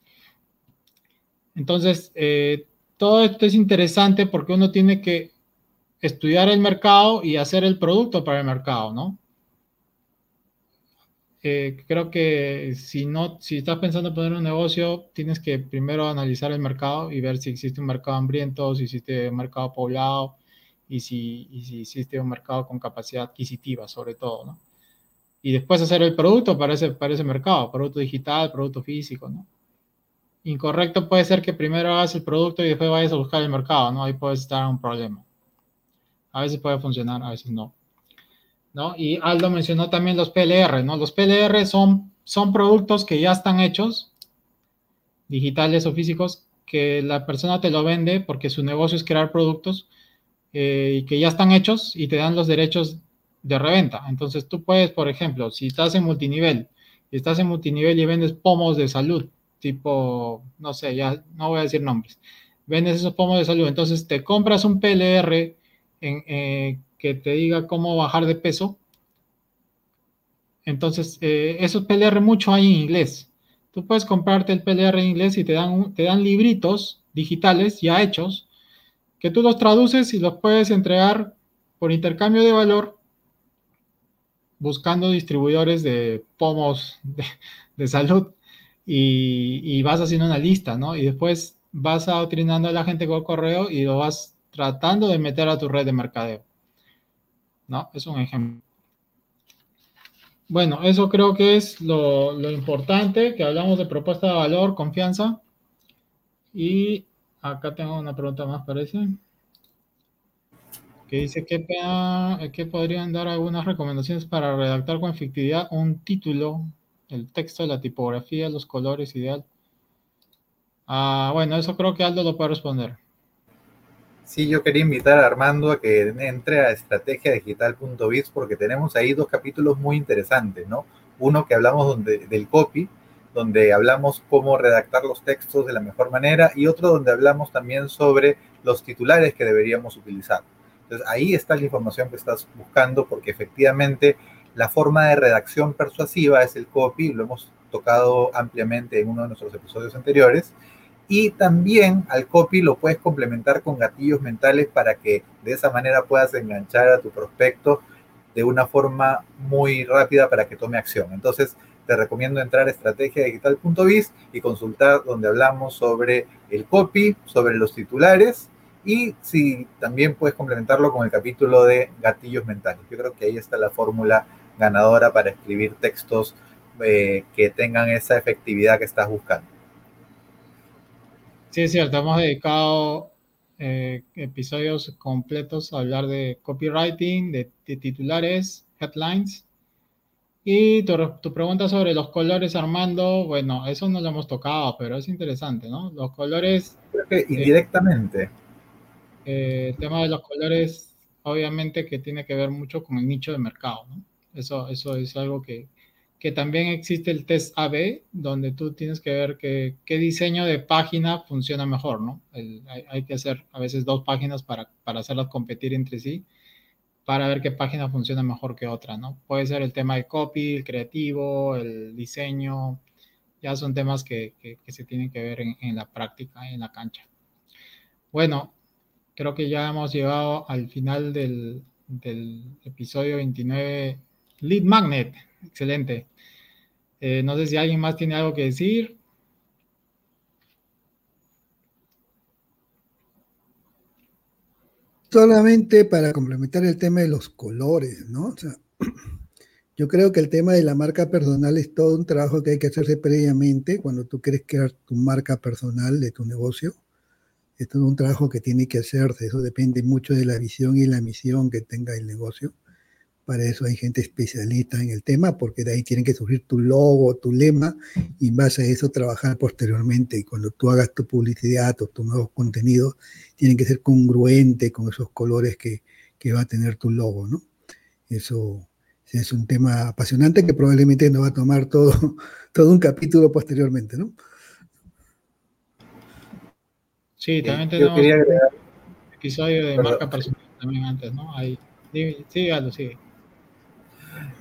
Entonces, eh, todo esto es interesante porque uno tiene que estudiar el mercado y hacer el producto para el mercado, ¿no? Eh, creo que si no, si estás pensando en poner un negocio, tienes que primero analizar el mercado y ver si existe un mercado hambriento, si existe un mercado poblado y si, existe un mercado con capacidad adquisitiva, sobre todo, ¿no? Y después hacer el producto para ese, para ese mercado, producto digital, producto físico, ¿no? Incorrecto puede ser que primero hagas el producto y después vayas a buscar el mercado, ¿no? Ahí puede estar un problema. A veces puede funcionar, a veces no. ¿No? Y Aldo mencionó también los PLR, ¿no? Los PLR son, son productos que ya están hechos, digitales o físicos, que la persona te lo vende porque su negocio es crear productos eh, que ya están hechos y te dan los derechos de reventa. Entonces tú puedes, por ejemplo, si estás en multinivel estás en multinivel y vendes pomos de salud, tipo, no sé, ya no voy a decir nombres, vendes esos pomos de salud, entonces te compras un PLR en, eh, que te diga cómo bajar de peso. Entonces, eh, esos PLR mucho hay en inglés. Tú puedes comprarte el PLR en inglés y te dan, te dan libritos digitales ya hechos que tú los traduces y los puedes entregar por intercambio de valor buscando distribuidores de pomos de salud y, vas haciendo una lista, ¿no? Y después vas adoctrinando a la gente con correo y lo vas tratando de meter a tu red de mercadeo. ¿No? Es un ejemplo. Bueno, eso creo que es lo, importante, que hablamos de propuesta de valor, confianza. Y acá tengo una pregunta más, parece. Que dice que, que podrían dar algunas recomendaciones para redactar con efectividad un título el texto, la tipografía, los colores, ideal. Ah, bueno, eso creo que Aldo lo puede responder. Sí, yo quería invitar a Armando a que entre a estrategiadigital.biz porque tenemos ahí dos capítulos muy interesantes, ¿no? Uno que hablamos del copy, donde hablamos cómo redactar los textos de la mejor manera, y otro donde hablamos también sobre los titulares que deberíamos utilizar. Entonces, ahí está la información que estás buscando, porque efectivamente la forma de redacción persuasiva es el copy, lo hemos tocado ampliamente en uno de nuestros episodios anteriores. Y también al copy lo puedes complementar con gatillos mentales para que de esa manera puedas enganchar a tu prospecto de una forma muy rápida para que tome acción. Entonces, te recomiendo entrar a estrategiadigital.biz y consultar donde hablamos sobre el copy, sobre los titulares y si también puedes complementarlo con el capítulo de gatillos mentales. Yo creo que ahí está la fórmula ganadora para escribir textos eh, que tengan esa efectividad que estás buscando. Sí, es cierto, hemos dedicado eh, episodios completos a hablar de copywriting, de, titulares, headlines. Y tu, pregunta sobre los colores, Armando, bueno, eso no lo hemos tocado, pero es interesante, ¿no? Los colores... Creo que indirectamente. Eh, el tema de los colores, obviamente que tiene que ver mucho con el nicho de mercado, ¿no? Eso, eso es algo que, que también existe el test AB, donde tú tienes que ver qué diseño de página funciona mejor, ¿no? hay, hay, que hacer a veces dos páginas para, para hacerlas competir entre sí, para ver qué página funciona mejor que otra, ¿no? Puede ser el tema de copy, el creativo, el diseño, ya son temas que, que, se tienen que ver en, en, la práctica, en la cancha. Bueno, creo que ya hemos llegado al final del, del episodio 29 Lead Magnet, excelente. Eh, no sé si alguien más tiene algo que decir. Solamente para complementar el tema de los colores, ¿no? O sea, yo creo que el tema de la marca personal es todo un trabajo que hay que hacerse previamente cuando tú quieres crear tu marca personal de tu negocio. Es todo un trabajo que tiene que hacerse, eso depende mucho de la visión y la misión que tenga el negocio Para eso hay gente especialista en el tema, porque de ahí tienen que surgir tu logo, tu lema, y en base a eso trabajar posteriormente. Y cuando tú hagas tu publicidad o tu nuevo contenido, tienen que ser congruente con esos colores que, que va a tener tu logo, ¿no? Eso es un tema apasionante que probablemente nos va a tomar todo, todo un capítulo posteriormente, ¿no? Sí, también tenemos un episodio de marca personal también antes, ¿no? Ahí, sí, Aldo, sigue.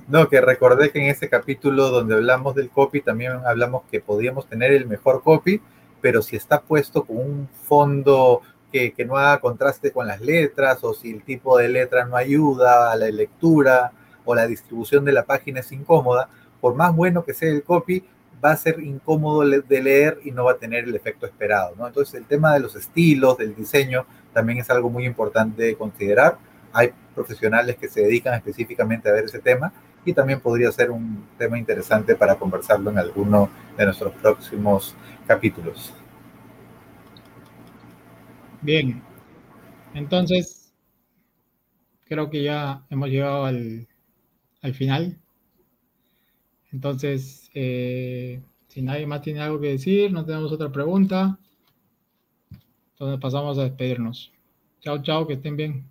No, que recordé que en ese capítulo donde hablamos del copy también hablamos que podíamos tener el mejor copy, pero si está puesto con un fondo que, que, no haga contraste con las letras o si el tipo de letra no ayuda a la lectura o la distribución de la página es incómoda, por más bueno que sea el copy, va a ser incómodo de leer y no va a tener el efecto esperado. ¿no? Entonces el tema de los estilos, del diseño, también es algo muy importante de considerar. Hay profesionales que se dedican específicamente a ver ese tema y también podría ser un tema interesante para conversarlo en alguno de nuestros próximos capítulos. Bien, entonces creo que ya hemos llegado al, al final. Entonces, eh, si nadie más tiene algo que decir, no tenemos otra pregunta. Entonces pasamos a despedirnos. Chao, chao, que estén bien.